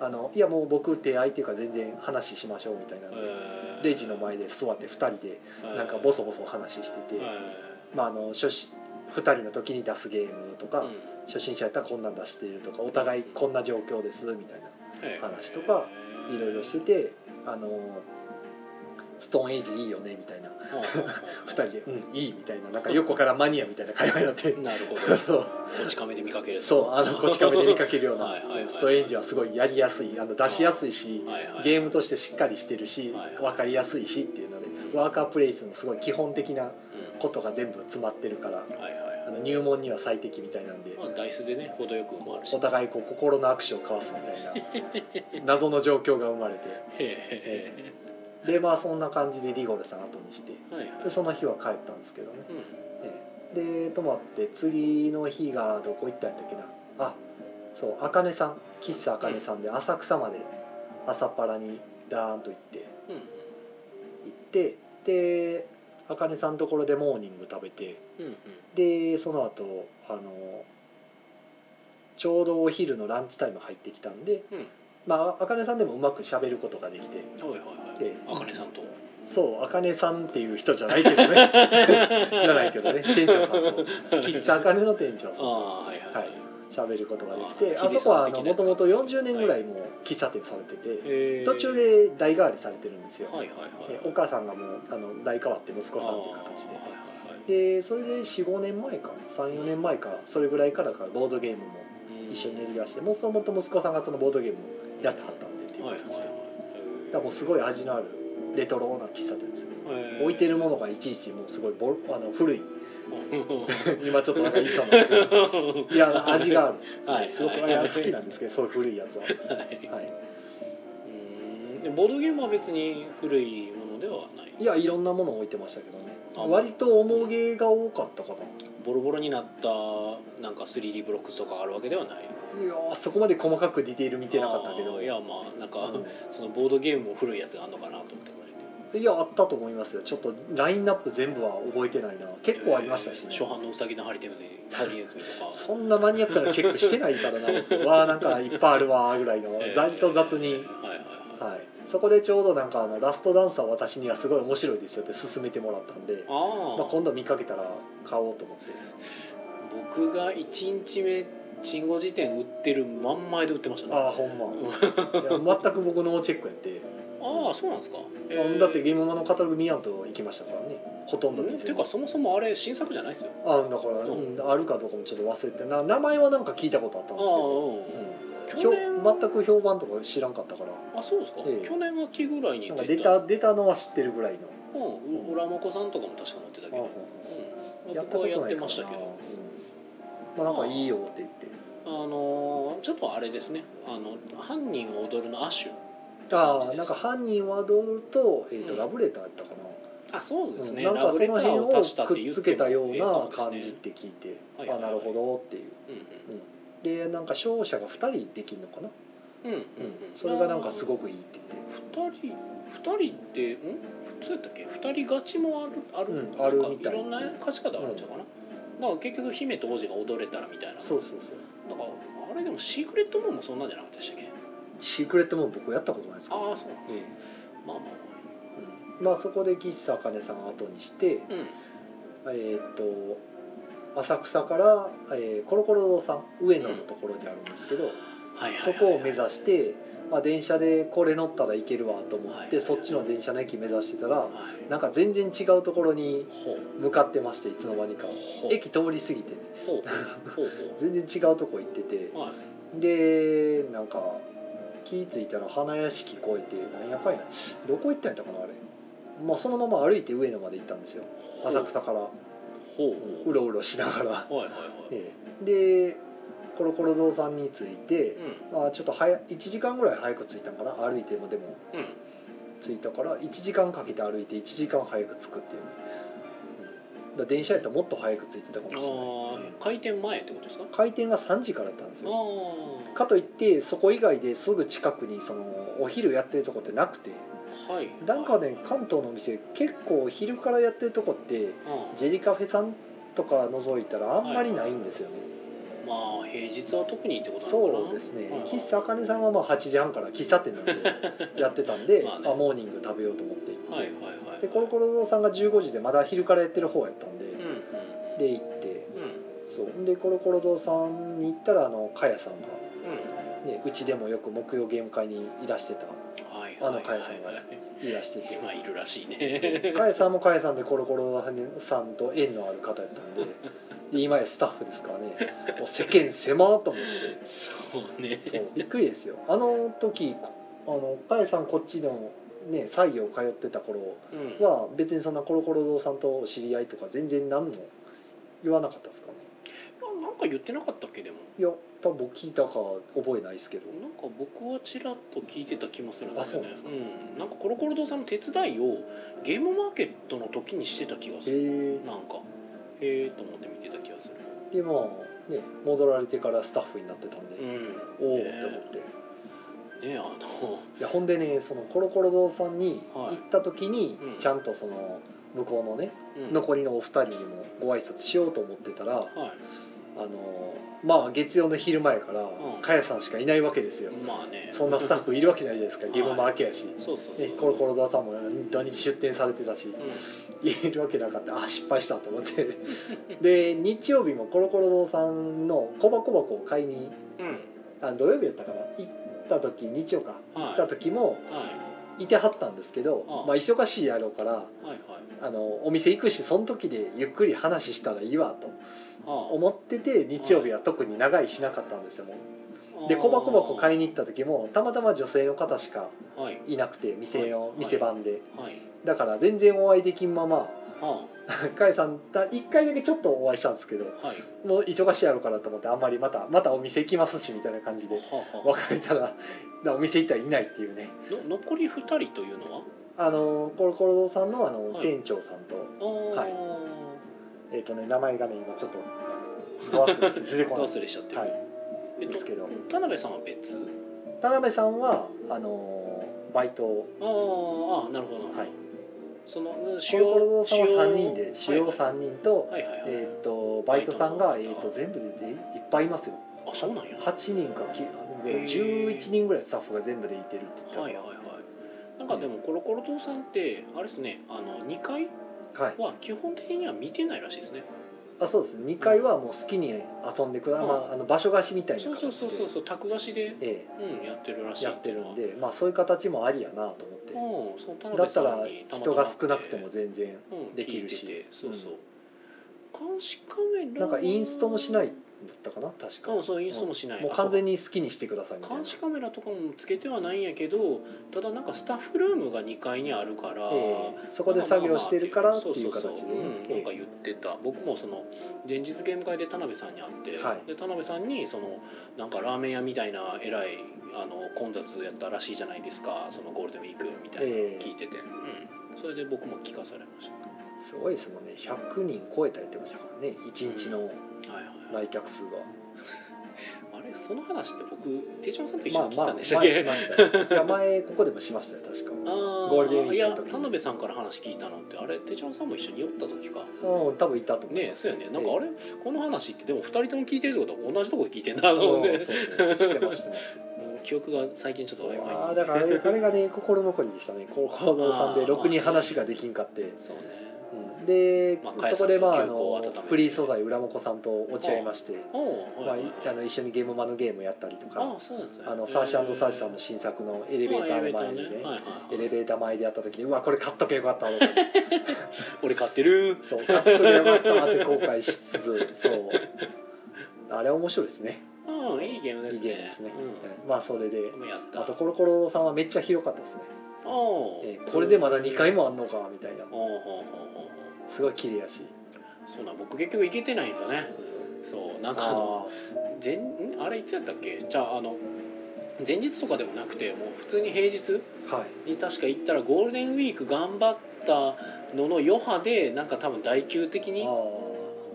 あのいやもう僕手相手いうか全然話しましょうみたいなんでえー。レジの前で座って2人でなんかボソボソ話してて、まあ、あの初心2人の時に出すゲームとか、うん。初心者やったらこんなん出しているとかお互いこんな状況ですみたいなえー。話とかいろいろしててあのストーンエイジいいよねみたいな。は2人で「うんいい」みたいななんかよくわからんマニアみたいな会話になって。あなるほど。そう。こち亀で見かける。そうあのこち亀で見かけるようなはいストーンエイジはすごいやりやすいあの出しやすいしはいはいゲームとしてしっかりしてるしはいはい分かりやすいしっていうのでワーカープレイスのすごい基本的なうん。ことが全部詰まってるからはいはいあの入門には最適みたいなんで。まあダイスでね程よく回るし。お互いこう心の握手を交わすみたいな 謎の状況が生まれて。へでまあそんな感じでリゴルさん後にしてえはいはい。でその日は帰ったんですけどね。うんええ。で泊まって次の日がどこ行ったんだっけな。あそうあかねさん。喫茶あかねさんで浅草まで朝っぱらにダーンと行って。うん行ってであかねさんのところでモーニング食べて。うんうん。でその後あのちょうどお昼のランチタイム入ってきたんで、うんまああかねさんでもうまくしゃべることができて。はいはいはい。であかねさんと。そうあかねさんっていう人じゃないけどね。じゃないけどね。店長さんと。喫茶あかねの店長さん。ああはいはい。はい。喋ることができて。ああそこはあのもともと40年ぐらいもう喫茶店されてて、へえ途中で代替わりされてるんですよ、はいはいはい。でお母さんがもうあの代替わって息子さんっていう形で。でそれで45年前か34年前かそれぐらいからかボードゲームもうん一緒にやりだしてもともと息子さんがそのボードゲームをやってはったんでっていうはいはい。形で、だかはいらもうすごい味のあるレトロな喫茶店ですよへー。置いてるものがいちいちもうすごいボロあの古い。は 今ちょっとなんか言いそうな。いや味がある。はいすごくいや好きなんですけどそういう古いやつは、はい、うん。でボードゲームは別に古いものではない。いやいろんなもの置いてましたけどね。あ割と重げが多かったかな。ボロボロになったなんか 3D ブロックスとかあるわけではない。いやーそこまで細かくディテール見てなかったけど。いやまあなんか、うそのボードゲームも古いやつがあるのかなと思っていやあったと思いますよ。ちょっとラインナップ全部は覚えてないな。結構ありましたしね、初版のウサギのハリテムでハリネズミとかそんなマニアックなチェックしてないからな。僕わあなんかいっぱいあるわーぐらいの。えー。割と雑に、はいはいはい。はい、そこでちょうどなんかあのラストダンサー私にはすごい面白いですよって勧めてもらったんでまあ、今度見かけたら買おうと思って。僕が1日目鎮護辞典売ってる真ん前で売ってましたね。ああほんま。いや全く僕ノーチェックやって。ああそうなんですか、だってゲームマのカタログ見やんと行きましたからね。ほとんど見うんっていうかそもそもあれ新作じゃないですよ。あだから、ううんあるかどうかもちょっと忘れて。な名前はなんか聞いたことあったんあですけど、うん、去全く評判とか知らんかったから。あそうですか、ええ。去年秋ぐらいに出た。出たのは知ってるぐらいの、うんう浦真子さんとかも確か持ってたけど、うん、やった僕はやってことないからな。ましたけどうん。まあなんかいいよって言って。あのーちょっとあれですね。あの犯人を踊るのアッシュああなんか犯人はどうと,、えーとうん。ラブレターやったかな、あそうですね、うん。なんかその辺をくっつけたような感じって聞いて、はいはいはい。あなるほどっていう、うん。うん、でなんか勝者が2人できるのかな、うんうんうん。うん。それがなんかすごくいいって言って。二人二人ってん？そうやったっけ？二人勝ちもあるある、うんあるなんかみたいいろんな勝ち方があるんちゃうかな、だから結局姫と王子が踊れたらみたいな。そうそうそう。だからあれでもシークレットモンもそんなんじゃなかったでしたっけ？シークレットも僕やったことないですけど。ああそうええ。まあまあうん。まあそこで喫茶茜さんを後にしてまあうん。えーっと浅草から、えーコロコロ堂さん上野のところにあるんですけど、そこを目指して、まあ、電車でこれ乗ったらいけるわと思って、はい。そっちの電車の駅目指してたらはい。なんか全然違うところに向かってましていつの間にか。駅通り過ぎてね。全然違うとこ行ってて。でなんか気ぃ付いたら花屋敷越えてなんやかんや。どこ行ったんやったかなあれ。まあそのまま歩いて上野まで行ったんですよ。浅草から。ほううろうろしながら、はいはいはい。ええ。でコロコロ堂さんに着いて、まあ、ちょっと早1時間ぐらい早く着いたんかな？歩いてもでも。うん。うん着いたから1時間かけて歩いて1時間早く着くっていうね、うん、だ電車やったらもっと早く着いてたかもしれない、開店前ってことですか？開店が3時からだったんですあよあかといってそこ以外ですぐ近くにそのお昼やってるとこってなくてはい。なんかね関東のお店結構昼からやってるとこってあジェリカフェさんとか除いたらあんまりないんですよね、まあ平日は特にってことそうですね。はいはい喫茶あかねさんはまあ8時半から喫茶店なんで やってたんでまあね。あモーニング食べようと思って。行って、はいはいはい。でコロコロ堂さんが15時でまだ昼からやってる方やったんで、うんうんで行って。うん。そう。でコロコロ堂さんに行ったらあのかやさんが、うん。ね、うちでもよく木曜ゲーム会にいらしてたはいあのかやさんがはいらしてて。今いるらしいね。かやさんもかやさんでコロコロさんと縁のある方やったんでで 今やスタッフですからねもう世間狭っと思って。そうね。そうびっくりですよ。あの時こあのかやさんこっちのね西洋通ってた頃うん。は別にそんなコロコロ堂さんと知り合いとか全然何も言わなかったですかねなんか言ってなかったっけでも。いや多分僕聞いたか覚えないですけど。なんか僕はちらっと聞いてた気もするんだよね。あそうなんですか？うん、なんかコロコロ堂さんの手伝いをゲームマーケットの時にしてた気がする。へえ。なんか。へえと思って見てた気がする。でまあね戻られてからスタッフになってたんで、うん。おおっねて思って。ねあの。いやほんでねそのコロコロ堂さんにはい。行った時に、うん。ちゃんとその向こうのねうん。残りのお二人にもご挨拶しようと思ってたらはあのまあ月曜の昼前からん。かやさんしかいないわけですよ。い、まあね。そんなスタッフいるわけないじゃないですかゲームマーケやし、コロコロ堂さんも土日出店されてたし。ういるわけなかった。あ失敗したと思って。で日曜日もコロコロ堂さんの小箱箱を買いにんうん。あ土曜日やったかな。行った時日曜か、はい。行った時もはい。てはったんですけどまあ忙しいやろうからはいはい。あのお店行くしその時でゆっくり話したらいいわと。は思ってて日曜日は特に長いしなかったんですよもで小箱箱買いにに行った時もたまたま女性の方しかはい。いなくて店のはい。店番で。はい。だから全然お会いできんままはかえさんだ1回だけちょっとお会いしたんですけどあはい。もう忙しいやろうからと思ってあんまりまたまたお店行きますしみたいな感じで別れたらだお店行ったらいないっていうね。残り二人というのは？あのコロコロ堂さんのあの、はい。店長さんとはいえっ、とね名前がね今ちょっとど忘れして出てこどない忘れしちゃってる、はい。えっとですけど。田辺さんは別？田辺さんはあのバイトを。あーあーなるほど。はい。そのコ主ロコロ堂さんは主要3人で主要3人と,、はいはいえっ、とバイトさんが、えー、と全部でいっぱいいますよ。あそうなんや。8人かきへー。11人ぐらいスタッフが全部でいてるって言った。らはいはいはい。なんかでもコロコロ堂さんってあれですねあの2階は基本的には見てないらしいですね。あそうです2階はもう好きに遊んでくだ、うん。まあ、あの場所貸しみたいなそう形で。そうそうそうそう宅貸しで、えうん、やってるらしいえやってるんうでまあそういう形もありやなと思って。うんそだったら人まが少なくても全然うんできるし。聞いててそうそう、うん。監視カメラなんかインストもしないんだったかな？確か。うんそうインストもしない、もう完全に好きにしてくださいみたいな。監視カメラとかもつけてはないんやけどただなんかスタッフルームが2階にあるから、ええ。そこで作業してるからっていう。形でうそうそう。うんなんか言ってた。僕もその前日ゲーム会で田辺さんに会って、はい。で田辺さんにそのなんかラーメン屋みたいなえらいあの混雑やったらしいじゃないですか。そのゴールデンウィークみたいな聞いてて、うん、それで僕も聞かされました。すごいですもんね。100人超えた言ってましたからね。1日のはいはい来客数が、あれその話って僕手帳さんと一緒まあまあに聞いたんでしたっけ、ました。よいや前ここでもしましたよ確か。ゴールデンウィークいや田辺さんから話聞いたのってあれ手帳さんも一緒に寄った時か？うん多分いたと思うねえそうやね。なんかええ。あれ？この話ってでも2人とも聞いてるってことは同じとこで聞いてんなと思ってうんそうそう。してましたね記憶が最近ちょっと曖昧に。ああだからあれあれがね心残りでしたね。高校のさんでろくに話ができんかって、そうね。うんで、まあそこでまああのてフリー素材浦本さんと落ち合いまして。まああの一緒にゲームマのゲームやったりとか。あのサーシサーシさんの新作のエレベーターの前にねエレベーター前でやった時にうわこれ買っとけよかった 俺買ってる。そう買っとけよかったって後悔しつつそう。あれ面白いですね。うんいいゲームでいいすねゲームですね、まあそれであとコロコロさんはめっちゃ広かったですね、えーこれでまだ2回もあんのかみたいなすごい綺麗やし。そうなん僕結局行けてないんですよね。そうなんかあのあ前ん？あれいつやったっけ？じゃああの前日とかでもなくてもう普通に平日に確か行ったらゴールデンウィーク頑張ったのの余波でなんか多分大級的にあ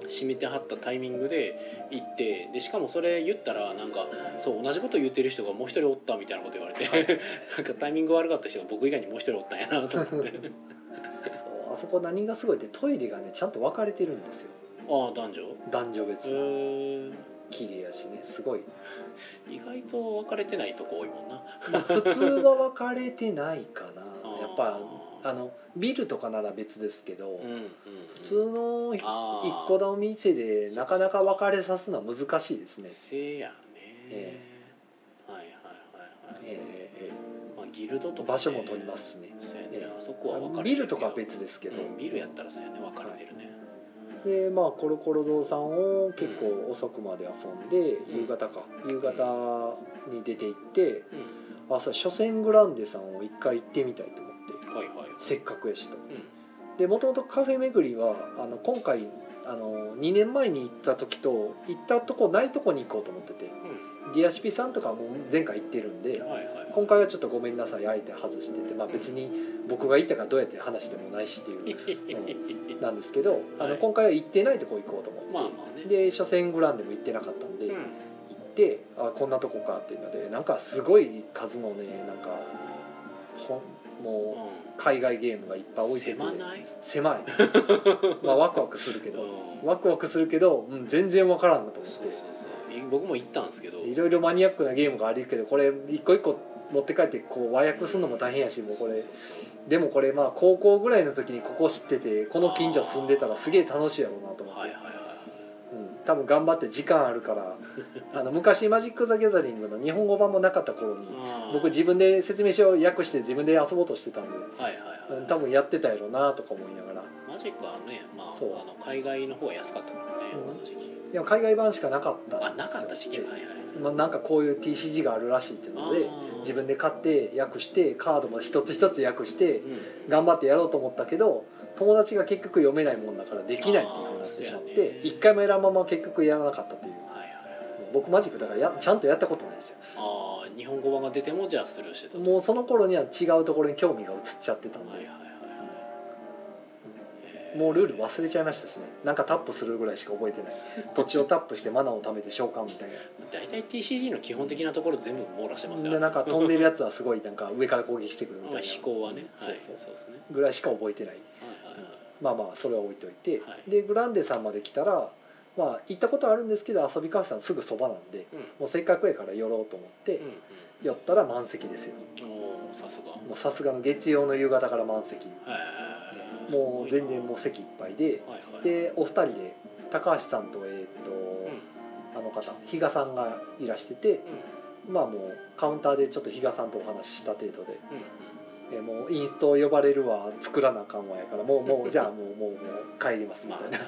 締めてはったタイミングで行ってでしかもそれ言ったらなんかそう同じこと言ってる人がもう一人おったみたいなこと言われて なんかタイミング悪かった人が僕以外にもう一人おったんやなと思ってそこ何がすごいってトイレがねちゃんと分かれてるんですよ。ああ男女？男女別へー。綺麗やしねすごい。意外と分かれてないとこ多いもんな。まあ普通は分かれてないかな。やっぱあのビルとかなら別ですけど、うんうんうん。普通の一個の店でなかなか分かれさすのは難しいですね。せやね、えはギルドとか、ね、場所も取りますしね。そうやね、ええ。あそこは分かれビルとかは別ですけど、うん、ビルやったらそうやね。分かれてるね、でまあコロコロ堂さんを結構遅くまで遊んで、うん。夕方か。夕方に出て行って、うあそう初戦グランデさんを一回行ってみたいと思ってん、はいはい。せっかくやしと。うでもともとカフェ巡りはあの今回あの2年前に行った時と行ったとこないとこに行こうと思ってて。んディアシピさんとかも前回行ってるんでうんはいはい。今回はちょっとごめんなさいあえて外してて、まあ、別に僕が行ったからどうやって話でもないしっていう なんですけどあはい。の今回は行ってないとこ行こうと思って、まあまあね。で初戦グランデも行ってなかったんで、うん。行ってあこんなとこかっていうのでなんかすごい数のねなんかほんもう海外ゲームがいっぱい置いてて。狭ない、狭い。まあワクワクするけど。うん。ワクワクするけど、うん、全然わからんなと思そうそうっそう。い僕も行ったんですけど。ていろいろマニアックなゲームがあるけどこれ一個一個持って帰ってこう和訳するのも大変やしもうこれ。でもこれまあ高校ぐらいの時にここ知っててこの近所住んでたらすげえ楽しいやろうなと思って、そうはいはいはい。うん、多分頑張って時間あるから あの昔マジック・ザ・ギャザリングの日本語版もなかった頃に僕自分で説明書を訳して自分で遊ぼうとしてたんで、はいはいはい。うん多分やってたやろうなとか思いながら。マジックはね、まあ、あそう。の海外の方が安かったからね、うんでも海外版しかなかったあなかった時期はいはい。まあ、なんかこういう TCG があるらしいっていうので自分で買って訳してカードも一つ一つ訳してうん。頑張ってやろうと思ったけど友達が結局読めないもんだからできないっていうふうになってしまって一回もやらんまま結局やらなかったっていう。僕マジックだからやちゃんとやったことないですよ。ああ日本語版が出てもじゃあスルーしてた。もうその頃には違うところに興味が移っちゃってたんで、はいはいもうルール忘れちゃいましたしね。なんかタップするぐらいしか覚えてない。土地をタップしてマナーを貯めて召喚みたいな。大体 TCG の基本的なところ全部網羅してますよ。でなんか飛んでるやつはすごいなんか上から攻撃してくるみたいな。まあ飛行はね。はい。そうそうそうですね。ぐらいしか覚えてない。はいはいはい。まあまあそれは置いといて、はい。でグランデさんまで来たらまあ行ったことあるんですけど遊びカフェさんすぐそばなんでうん。もうせっかくやから寄ろうと思ってうん寄ったら満席ですよ。さすが。もうさすがの月曜の夕方から満席。はいもう全然もう席いっぱいではいはい。でお二人で高橋さんとえっ、と、うん。あの方比嘉さんがいらしててまあもうカウンターでちょっと比嘉さんとお話しした程度でうん。うんえもうインスト呼ばれるわ作らなあかんわやからもうもうじゃあもうもうもう帰りますみたいな、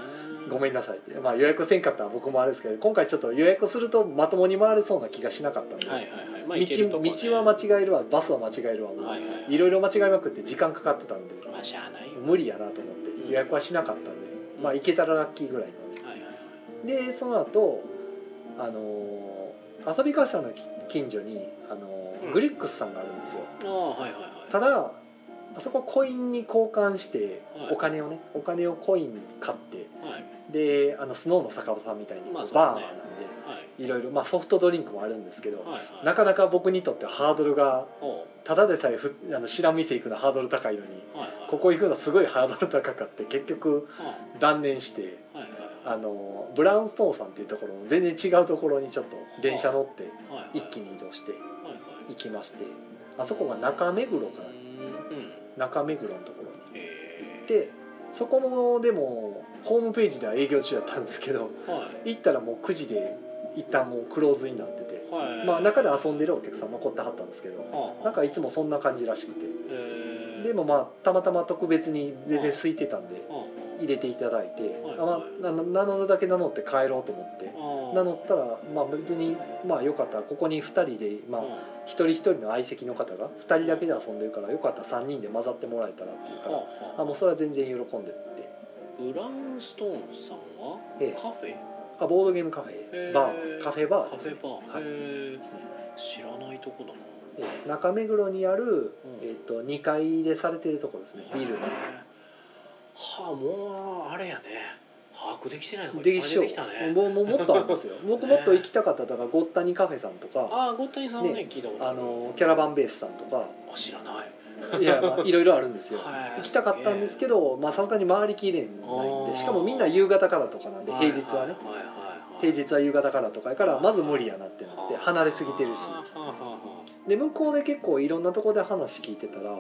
ごめんなさい。って、まあ、予約せんかったら僕もあれですけど今回ちょっと予約するとまともに回れそうな気がしなかったんで、はいはいはい。まあ行けるとこね。道道は間違えるわバスは間違えるわも。う、はいはいはい。いろいろ間違えまくって時間かかってたんで。まあしゃあないよ。無理やなと思ってうん。予約はしなかったんで、まあ行けたらラッキーぐらいの。ねはいはいはい。でその後あのー遊びかさんの近所に、あのーうん。グリックスさんがあるんですよ。はいはいはい。ただあそこはコインに交換してはい。お金をねお金をコイン買ってはいであのスノーの酒場さんみたいにまあそうですねバーなんではいいろい。ろまあソフトドリンクもあるんですけどなかなか僕にとってはハードルがただでさえふあの知らん店行くのハードル高いのにここ行くのすごいハードル高かって結局あ断念してあのブラウンストーンさんっていうところの全然違うところにちょっと電車乗って一気に移動して行きましてあそこが中目黒かな。中目黒のところにえでそこもでもホームページでは営業中だったんですけどーはい。行ったらもう9時で一旦もうクローズになっててはい。まあ中で遊んでるお客さん残ってはったんですけどはあなんかいつもそんな感じらしくて。えー。でもまあたまたま特別に全然空いてたんでは入れていただいてはいあまあな名乗るだけ名乗って帰ろうと思って名乗ったらまあ別にまあよかったらここに2人でまあは一人一人の相席の方が2人だけで遊んでるからよかったら3人で混ざってもらえたらっていうからあはあ。あもうそれは全然喜んでって。うブラウンストーンさんはええ。カフェ？あボードゲームカフへェー。バー。カフェバーカフェバー、はい。知らないとこだな。ええ。中目黒にある、うん。えっと2階でされてるところですねビルのはあもうあれやね。把握できてないとこいでしょっぱい出てきたね。もうもうもっとありますよ。僕もっと行きたかっただからゴッタニカフェさんとか。ああゴッタニさんはねね聞いたことあのキャラバンベースさんとか。あ知らない。いやまあいろいろあるんですよ。はい。行きたかったんですけどまあさすがに回りきれないんでしかもみんな夕方からとかなんで平日はねはいはい。はいはい平日は夕方からとかやからまず無理やなってなって離れすぎてるし。で向こうで結構いろんなとこで話聞いてたらあ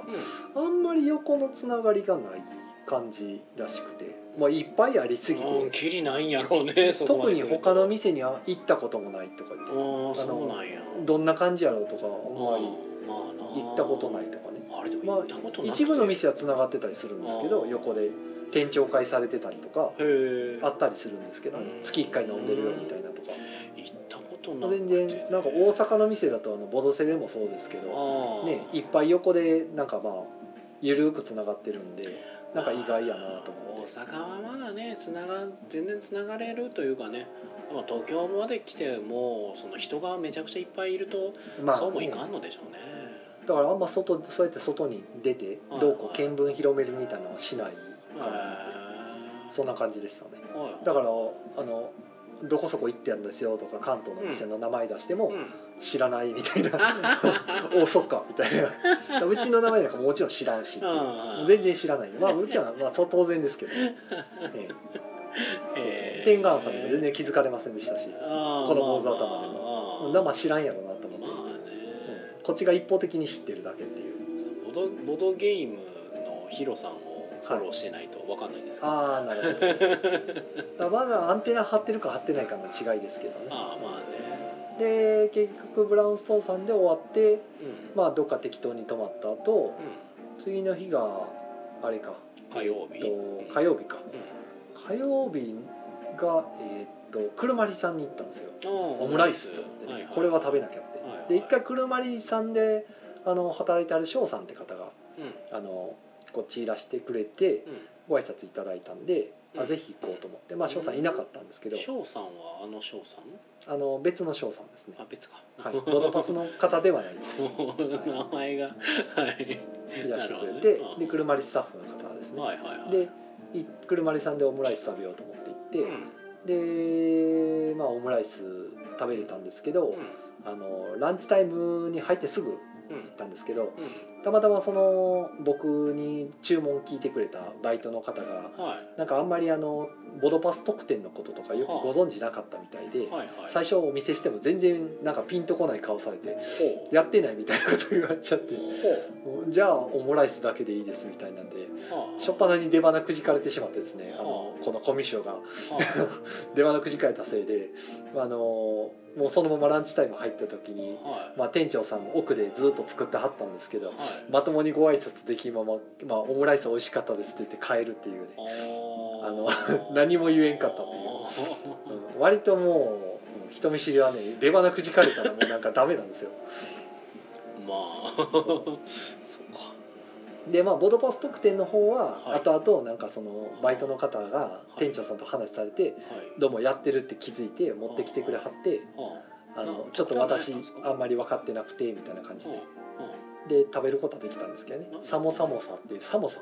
あんまり横のつながりがない感じらしくて。まあいっぱいありすぎうん、てきりないんやろうねそこま特にで来ると他の店には行ったこともないとか言って。ああそうなんや。どんな感じやろうとかあんまりまあな。行ったことないとかね。あれでもま行ったことなくて、あ一部の店はつながってたりするんですけど横で店長会されてたりとかへえあったりするんですけどね。うん。月1回飲んでるよみたいなとか。行ったことなくて。全然なんか大阪の店だとあのボドセレもそうですけどああねいっぱい横でなんかまあゆるくつながってるんでなんか意外やなと思って。大阪はまだねつなが全然つながれるというかね。まあ東京まで来てもその人がめちゃくちゃいっぱいいると、まそうもいねかんのでしょうね。だからあんま外そうやって外に出てはいどうこう見聞広めるみたいなのはしないへかなそんな感じでしたね。だからあのどこそこ行ってやるんですよとか関東の店の名前出してもうん。知らないみたいな。おそっかみたいな。うちの名前なんかもちろん知らんしう。ん全然知らないまあうちはまあそう当然ですけど、ね、え。え天眼さんにも全然気づかれませんでしたし。この坊主頭でも。生知らんやろなと思って、まあね、うん。こっちが一方的に知ってるだけっていう。ボドボドゲームのヒロさんをフォローしてないと分かんないですけど、ああなるほど。まだアンテナ張ってるか張ってないかの違いですけどね。ああまあね。で結局ブラウンストーンさんで終わってうん。まあどっか適当に泊まった後次の日があれか。火曜日。えっと火曜日か。火曜日がえーっと車りさんに行ったんですよ。オオムライス。ってね、はいはい、これは食べなきゃって、はいはい。で一回車りさんであの働いてある翔さんって方がうん。あのこっちいらしてくれてうご挨拶いただいたんで、うん。あぜひ行こうと思って。まあ翔さんいなかったんですけど。ん翔さんはあの翔さん？あの別の翔さんですね。あ別か。はい。ボドパスの方ではないです。名前が。はい。い。らしてくれて、で車りスタッフの方ですね、はいはいはい。でい車りさんでオムライス食べようと思って行って、うん。でまあオムライス食べれたんですけど、うん。あのランチタイムに入ってすぐ行うんったんですけどうんたまたまその僕に注文聞いてくれたバイトの方がはい。なんかあんまりあのボドパス特典のこととかよくご存知なかったみたいで、最初お見せしても全然なんかピンとこない顔されてやってないみたいなこと言われちゃってほじゃあオムライスだけでいいですみたいなんで初っ端に出花くじかれてしまってですねあのこのコミュ障が。は 出花くじかれたせいであのもうそのままランチタイム入った時に、まあ、店長さんも奥でずっと作ってはったんですけどはいまともにご挨拶できんまま、まあ、オムライス美味しかったですって言って帰るっていうね、ああのー 何も言えんかったっていう。うん割ともううん人見知りはね出花くじかれたらもうなんかダメなんですよ。まあ。そう。か。でまあボドパス特典の方ははい。後々なんかそのバイトの方が店長さんと話されてはい。どうもやってるって気づいて持ってきてくれはってはあのあちょっと私あんまり分かってなくてみたいな感じでで食べることはできたんですけどね。うんサモサモサっていうサモサ。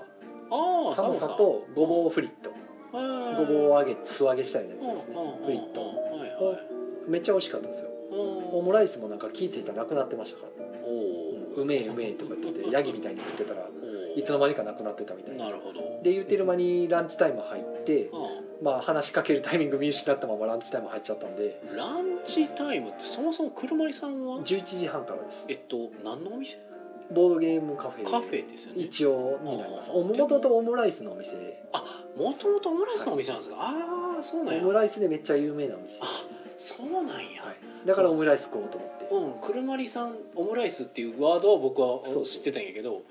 サモサとごぼうフリット。ごぼうを揚げ素揚げしたようなやつですね。フリット。はいはい。めっちゃ美味しかったですよ。オムライスもなんか気付いたらなくなってましたから。うめえうめえとか言ってて ヤギみたいに食ってたらいつの間にかなくなってたみたいな。なるほど。で言ってる間にランチタイム入ってあまあ話しかけるタイミング見失ったままランチタイム入っちゃったんで。あランチタイムってそもそも車りさんは？11時半からです。えっと何のお店？ボードゲームカフェカフェですよね。一応にな。りますもともとオムライスのお店。あもともとオムライスのお店なんですか、ああそうなんや。オムライスでめっちゃ有名なお店、あそうなんや、はい、だからオムライス食おうと思って。うん車りさんオムライスっていうワードは僕はそう知ってたんやけど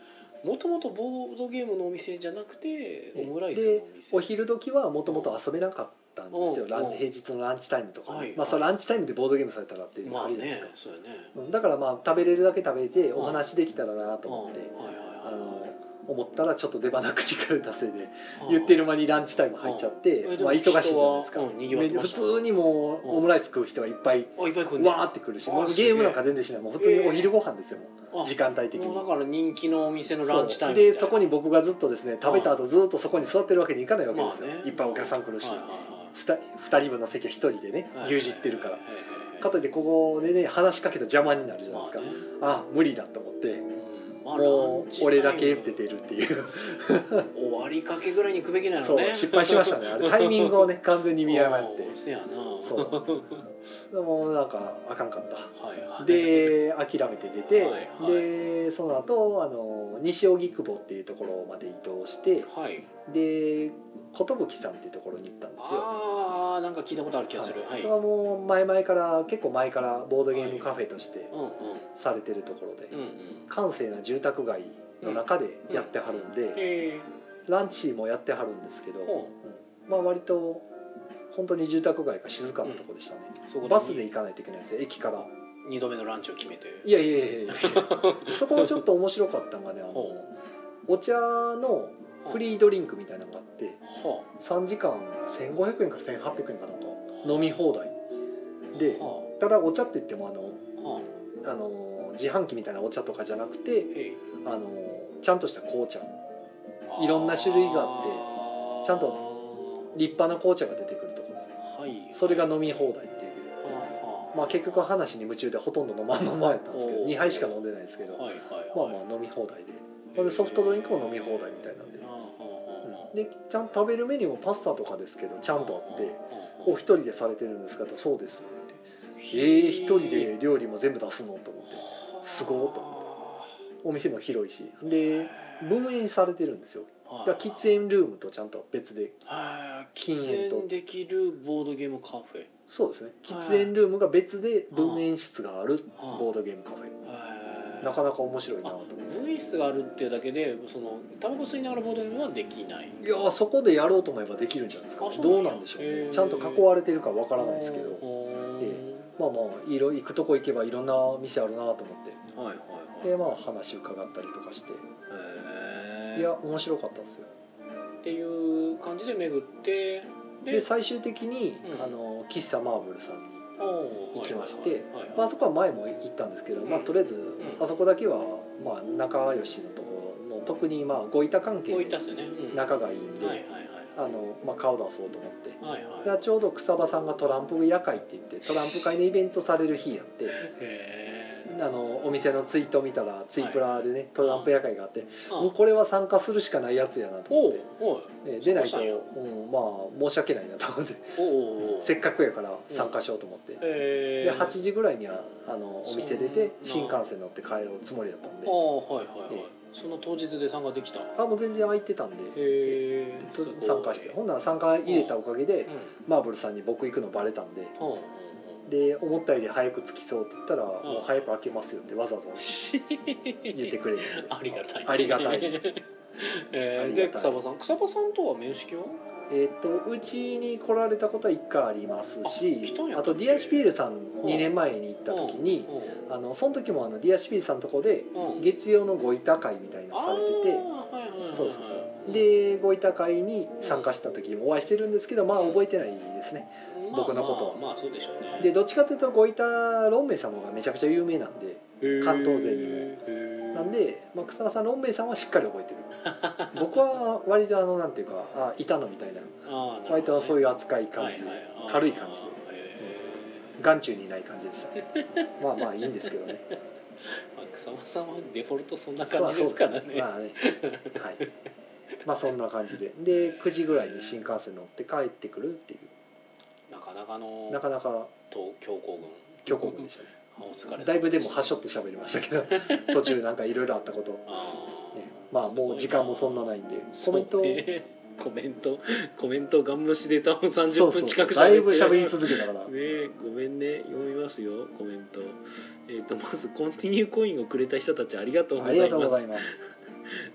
もともとボードゲームのお店じゃなくてオムライスのでお店。お昼時はもともと遊べなかったんですよ。うんラン平日のランチタイムとか、はいまあそれランチタイムでボードゲームされたらっていうのまあもありじゃないですか、ねそうやね。うんだからまあ食べれるだけ食べてお話できたらなと思って、あの思ったらちょっと出花口から出せで言ってる間にランチタイム入っちゃってああまあ忙しいじゃないですか。普通にもううん。オムライス食う人がいっぱいわーってくるしゲームなんか全然しない。もう普通にお昼ご飯ですよ時間帯的に。だから人気のお店のランチタイムでそこに僕がずっとですね食べた後ずっとそこに座ってるわけにいかないわけですよ、まあね。いっぱいお客さん来るし、はいはいふた2人分の席は1人でねはい牛耳ってるから、かといってここでね話しかけた邪魔になるじゃないですか、まあね。あ無理だと思って。うん。まあもう俺だけ出てるっていう。終わりかけぐらいに行くべきなのそうね失敗しましたね。あれタイミングをね 完全に見誤って。せやな。そう。でもなんかあかんかった。はいはい。で諦めて出て、はいはい。でその後あの西荻窪っていうところまで移動してはいで寿さんっていうところに行ったんですよ。ああなんか聞いたことある気がする。はい。それはもう前々から結構前からボードゲームカフェとしてうんうん。されてるところで、うんうん。閑静な住宅街の中でやってはるんで、えランチもやってはるんですけど、う。ん。まあ割と本当に住宅街が静かなところでしたね、うそこバスで行かないといけないんですよ駅から。2度目のランチを決めて。いやいやいやいやそこちょっと面白かったのがねあの ほお茶のフリードリンクみたいなのがあっては3時間1500円か1800円かなんか飲み放題。であ。はただお茶って言ってもあのあはあ。の自販機みたいなお茶とかじゃなくてあのちゃんとした紅茶。いろんな種類があってちゃんと立派な紅茶が出てくるところ。はい。それが飲み放題っていう。はまあ結局話に夢中でほとんど飲まんままやったんですけどおー。2杯しか飲んでないですけどあはいはい。まあはいまあ飲み放題で。でソフトドリンクも飲み放題みたいなんででちゃんと食べるメニューもパスタとかですけどちゃんとあって「おお一人でされてるんですか?」と「そうです」って「え。え一人で料理も全部出すの?」と思って。すごーとお店も広いし。で分煙されてるんですよ。だ喫煙ルームとちゃんと別で。禁禁煙と。煙できるボードゲームカフェ。そうですね。喫煙ルームが別で分煙室があるボードゲームカフェなかなか面白いなと。思ってウグイスがあるっていうだけでそのタバコ吸いながらボードゲームはできない。いやーそこでやろうと思えばできるんじゃないですか。どうなんでしょうへねー。ちゃんと囲われてるかわからないですけど。ほー。えまあまあいろ行くとこ行けばいろんな店あるなと思って。はいはいはい。でまあ話伺ったりとかして。いや面白かったですよ。っていう感じで巡ってで最終的に、うん。あの喫茶マーブルさん行きましてまああそこは前も行ったんですけど、まあうん。とりあえず、ん。あそこだけはまあ仲良しのところの特にまあご板関係で仲がいいんで、あのまあ、顔出そうと思って。はいはい。ちょうど草場さんがトランプ夜会って言ってトランプ会のイベントされる日やって。へあのお店のツイート見たらツイプラでね、トランプ夜会があって、ーもうこれは参加するしかないやつやなと思って。出ないと、そうんまあ申し訳ないなと思って。せっかくやから参加しようと思って、えで8時ぐらいにはあのお店出て新幹線乗って帰るつもりだったんで。その当日で参加できたへあもう全然空いてたんで、えと参加して。ほんなら参加入れたおかげで、うん。マーブルさんに僕行くのバレたんで。うんで思ったより早く着きそうって言ったら、もう早く開けますよってわざわざ 言ってくれるありがたい。ありがたい。えー、ありがたい。で草場さん。草場さんとは面識は？えっ、とうちに来られたことは1回ありますしあとディアシピールさん2年前に行った時にうあのその時もあのディアシピールさんのとこでんうん。月曜のご板会みたいなのされてていそうそうそう。でご板会に参加した時にもお会いしてるんですけどまあ覚えてないですね。まあ僕のことは。まあまあそうでしょうね。でどっちかというとご板ロンメイさんの方がめちゃくちゃ有名なんで関東勢にも。なんで、まあ、草間さんロンメイさんはしっかり覚えてる。僕は割とあのなんていうかあいたのみたいな。あー割とそういうう扱い感じではいはい軽い感じで。へ眼中にない感じでした。まあまあいいんですけどね。ーまあ草間さんはデフォルトそんな感じですからね。まあね。はい。まあそんな感じで。で9時ぐらいに新幹線乗って帰ってくるっていう。なかなかのなかなかと強行軍。強行軍でしたね。あお疲れ様だいぶでもはしょって喋りましたけど 途中なんかいろいろあったこと、ねあー。まあもう時間もそんなないんで。コメントコメントコメントガン無視で多分30そうそう。分近くだいぶ喋り続けたから。ねえごめんね。読みますよコメント。えっ、とまずコンティニューコインをくれた人たちありがとうございます。とうございます。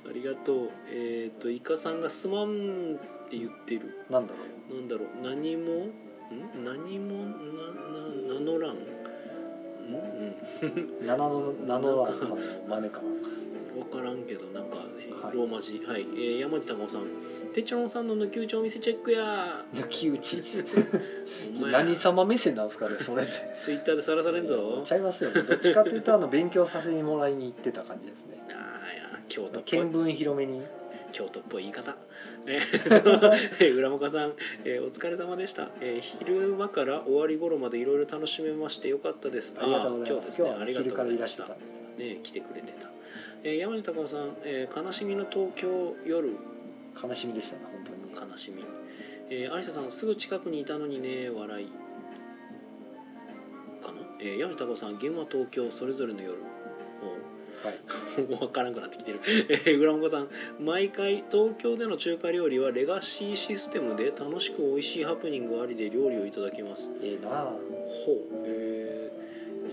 ありがとう。えっ、とイカさんがすまんって言ってる。なんだろなんだろう。何もん何もなな名乗らんうん。ナノナノラーさんの真似かな。分からんけどなんかはい。ローマ字。はい、えー山地隆夫さん。てちろんさんの抜き打ちお店チェックや抜き打ちほんまや 何様目線なんですかねそれってツイッターでさらされんぞ。ちゃいますよね。どっちかっていうとあの勉強させてもらいに行ってた感じですね。あーいや京都見聞広めに京都っぽい言い方。えー浦本さん、えーお疲れ様でした、えー昼間から終わり頃までいろいろ楽しめましてよかったです。ありがとうございます。今日ですね。ありがとうございました。ね来てくれてた、えー山地隆夫さん、えー悲しみの東京夜。悲しみでしたね本当に。悲しみ、えー、有沙さんすぐ近くにいたのにね笑い。かな、えー、山地隆夫さん現場東京それぞれの夜。はいもう分からんくなってきてる、えー、浦本さん。毎回東京での中華料理はレガシーシステムで楽しく美味しいハプニングありで料理をいただきます。ええなあ。ほう。え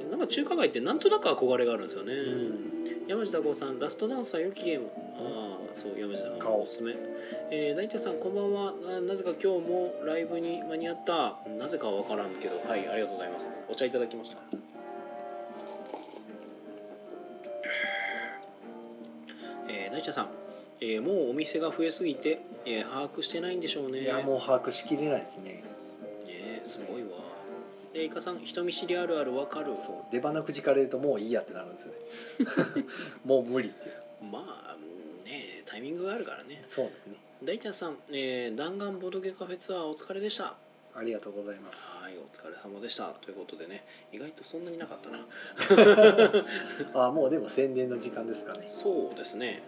ー、なんか中華街ってなんとなく憧れがあるんですよね、うん。山地太郎さんラストダンサー良きゲームああそう山地さん顔。おすすめ、えー、大体さんこんばんは。ななぜか今日もライブに間に合った。なぜかは分からんけど。はいありがとうございます。お茶いただきましたえー、大地さん、えー、もうお店が増えすぎて、えー、把握してないんでしょうね。いやもう把握しきれないですね。ねえすごいわ。でイカさん人見知りあるある分かる？そう出花くじかれるともういいやってなるんですよね。もう無理っていう。まあねタイミングがあるからね。そうですね。大ちゃんさん、えー、弾丸ボドゲカフェツアーお疲れでしたありがとうございます。はいお疲れ様でした。ということでね意外とそんなになかったな。あもうでも宣伝の時間ですかね。そうですね。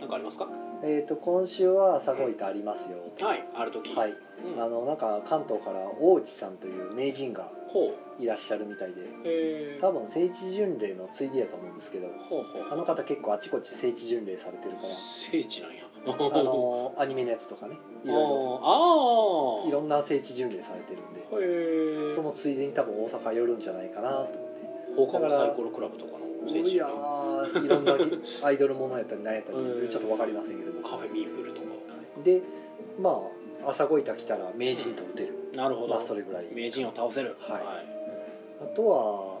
なんかありますか？えっ、と今週は朝ごいてありますよ。はいある時。はい、うん、あのなんか関東から大内さんという名人がいらっしゃるみたいで多分聖地巡礼のついでやと思うんですけどあの方結構あちこち聖地巡礼されてるから。聖地なんやあのアニメのやつとかね。いろああいろいろんな聖地巡礼されてるんで。そのついでに多分大阪寄るんじゃないかなと思って。放課後サイコロクラブとかの聖地いやーいろんなアイドルものやったり何やったりうん。ちょっと分かりませんけども。カフェミープルとか。でまあ朝ごいた来たら名人と打てる。なるほど、まあそれぐらい。名人を倒せる。はい。あとは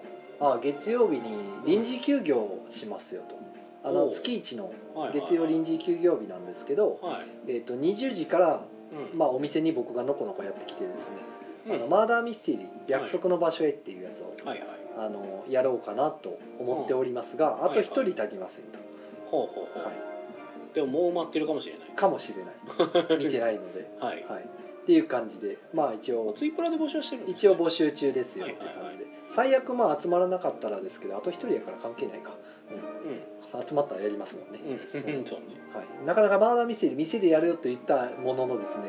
あ月曜日に臨時休業しますよとあの月一の月曜臨時休業日なんですけど、はい。えー、と20時から、うん。まあ、お店に僕がのこのこやってきてですね、うん。あのマーダーミステリー約束の場所へっていうやつを、あのやろうかなと思っておりますが、うんあと一人足りませんと、ほうほうほう、はい。でももう埋まってるかもしれない。かもしれない。見てないので、はい。はい、っていう感じでまあ一応ツイプラで募集してるんです一応募集中ですよっていう感じで。最悪まあ集まらなかったらですけどあと一人やから関係ないか、ううん、集まったらやりますもんね、ん。うん。はい、なかなかマーダーミステリー店でやるよと言ったもののですね、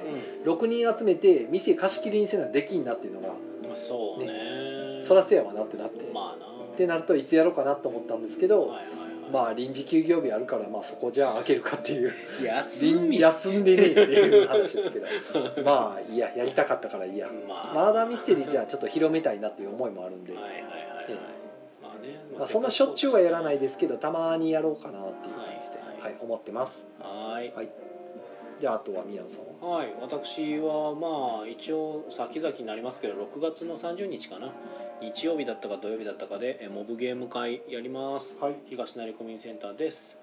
う6人集めて店貸し切りにせなできんなっていうのが、んそうね。そらせやわなってなって、まあな。ってなるといつやろうかなと思ったんですけど、はいはいはい。まあ臨時休業日あるからまあそこじゃあ開けるかっていう。休み。休んでねえっていう話ですけど。まあいいややりたかったからいいや、まあ。マーダーミステリーじゃあちょっと広めたいなっていう思いもあるんで、はいはいはいはいね。まあ、そんなしょっちゅうはやらないですけどたまにやろうかなっていう感じで、はいはい思ってます。はい。じゃああとは宮野さんは？はい。私はまあ一応先々になりますけど6月の30日かな。日曜日だったか土曜日だったかでえモブゲーム会やります。はい。東成コミュニセンターです。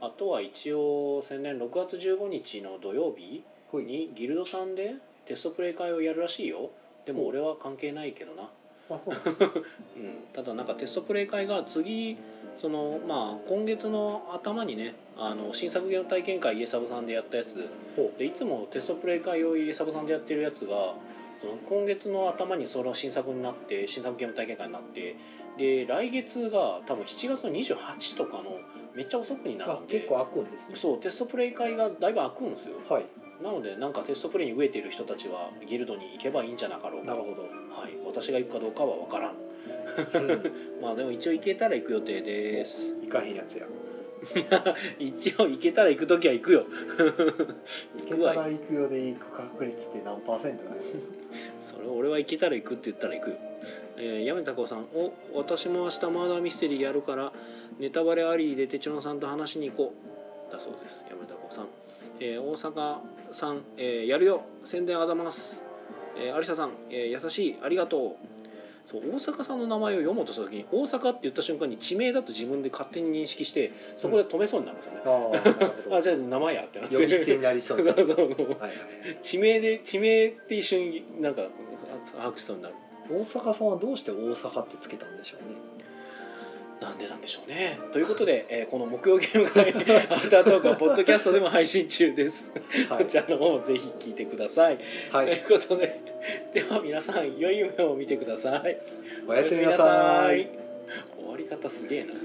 あとは一応宣伝6月15日の土曜日にギルドさんでテストプレイ会をやるらしいよ。でも俺は関係ないけどな、あそう。うん、ただなんかテストプレイ会が次そのまあ今月の頭にねあの新作ゲーム体験会イエサブさんでやったやつ。ほでいつもテストプレイ会をイエサブさんでやってるやつがその今月の頭にその新作になって新作ゲーム体験会になってで来月が多分7月の28とかのめっちゃ遅くになるあんで。結構開くんですね。そうテストプレイ会がだいぶ開くんですよ。はいなのでなんかテストプレイに飢えている人たちはギルドに行けばいいんじゃなかろうか。なるほど、はい、私が行くかどうかは分からん。うん、まあでも一応行けたら行く予定です。行かへんやつや。一応行けたら行く時は行くよ。行けたら行くよで行く確率って何パーセントなの それ俺は行けたら行くって言ったら行くよ、えー、山田孝さん「お私も明日マーダーミステリーやるからネタバレありで手帳さんと話しに行こう」だそうです。山田孝さん、えー大阪さん、えーやるよ。宣伝あざます」えー有沙さん、えー優しい。ありがとう」そう大阪さんの名前を読もうとした時に大阪って言った瞬間に地名だと自分で勝手に認識してそこで止めそうになるんですよね、ああなるほ あどじゃあ名前やってなって。呼び捨てになりそう そうなそうそう。はいはい。地名で地名って一瞬なんか把握しそうになる。大阪さんはどうして大阪ってつけたんでしょうねなんでなんでしょうね。ということで、えーこの木曜ゲーム会 アフタートークはポッドキャストでも配信中です、はい。こちらの方もぜひ聞いてください、とい。はいうことででは皆さん良い夢を見てください。おやすみなさい。終わり方すげえな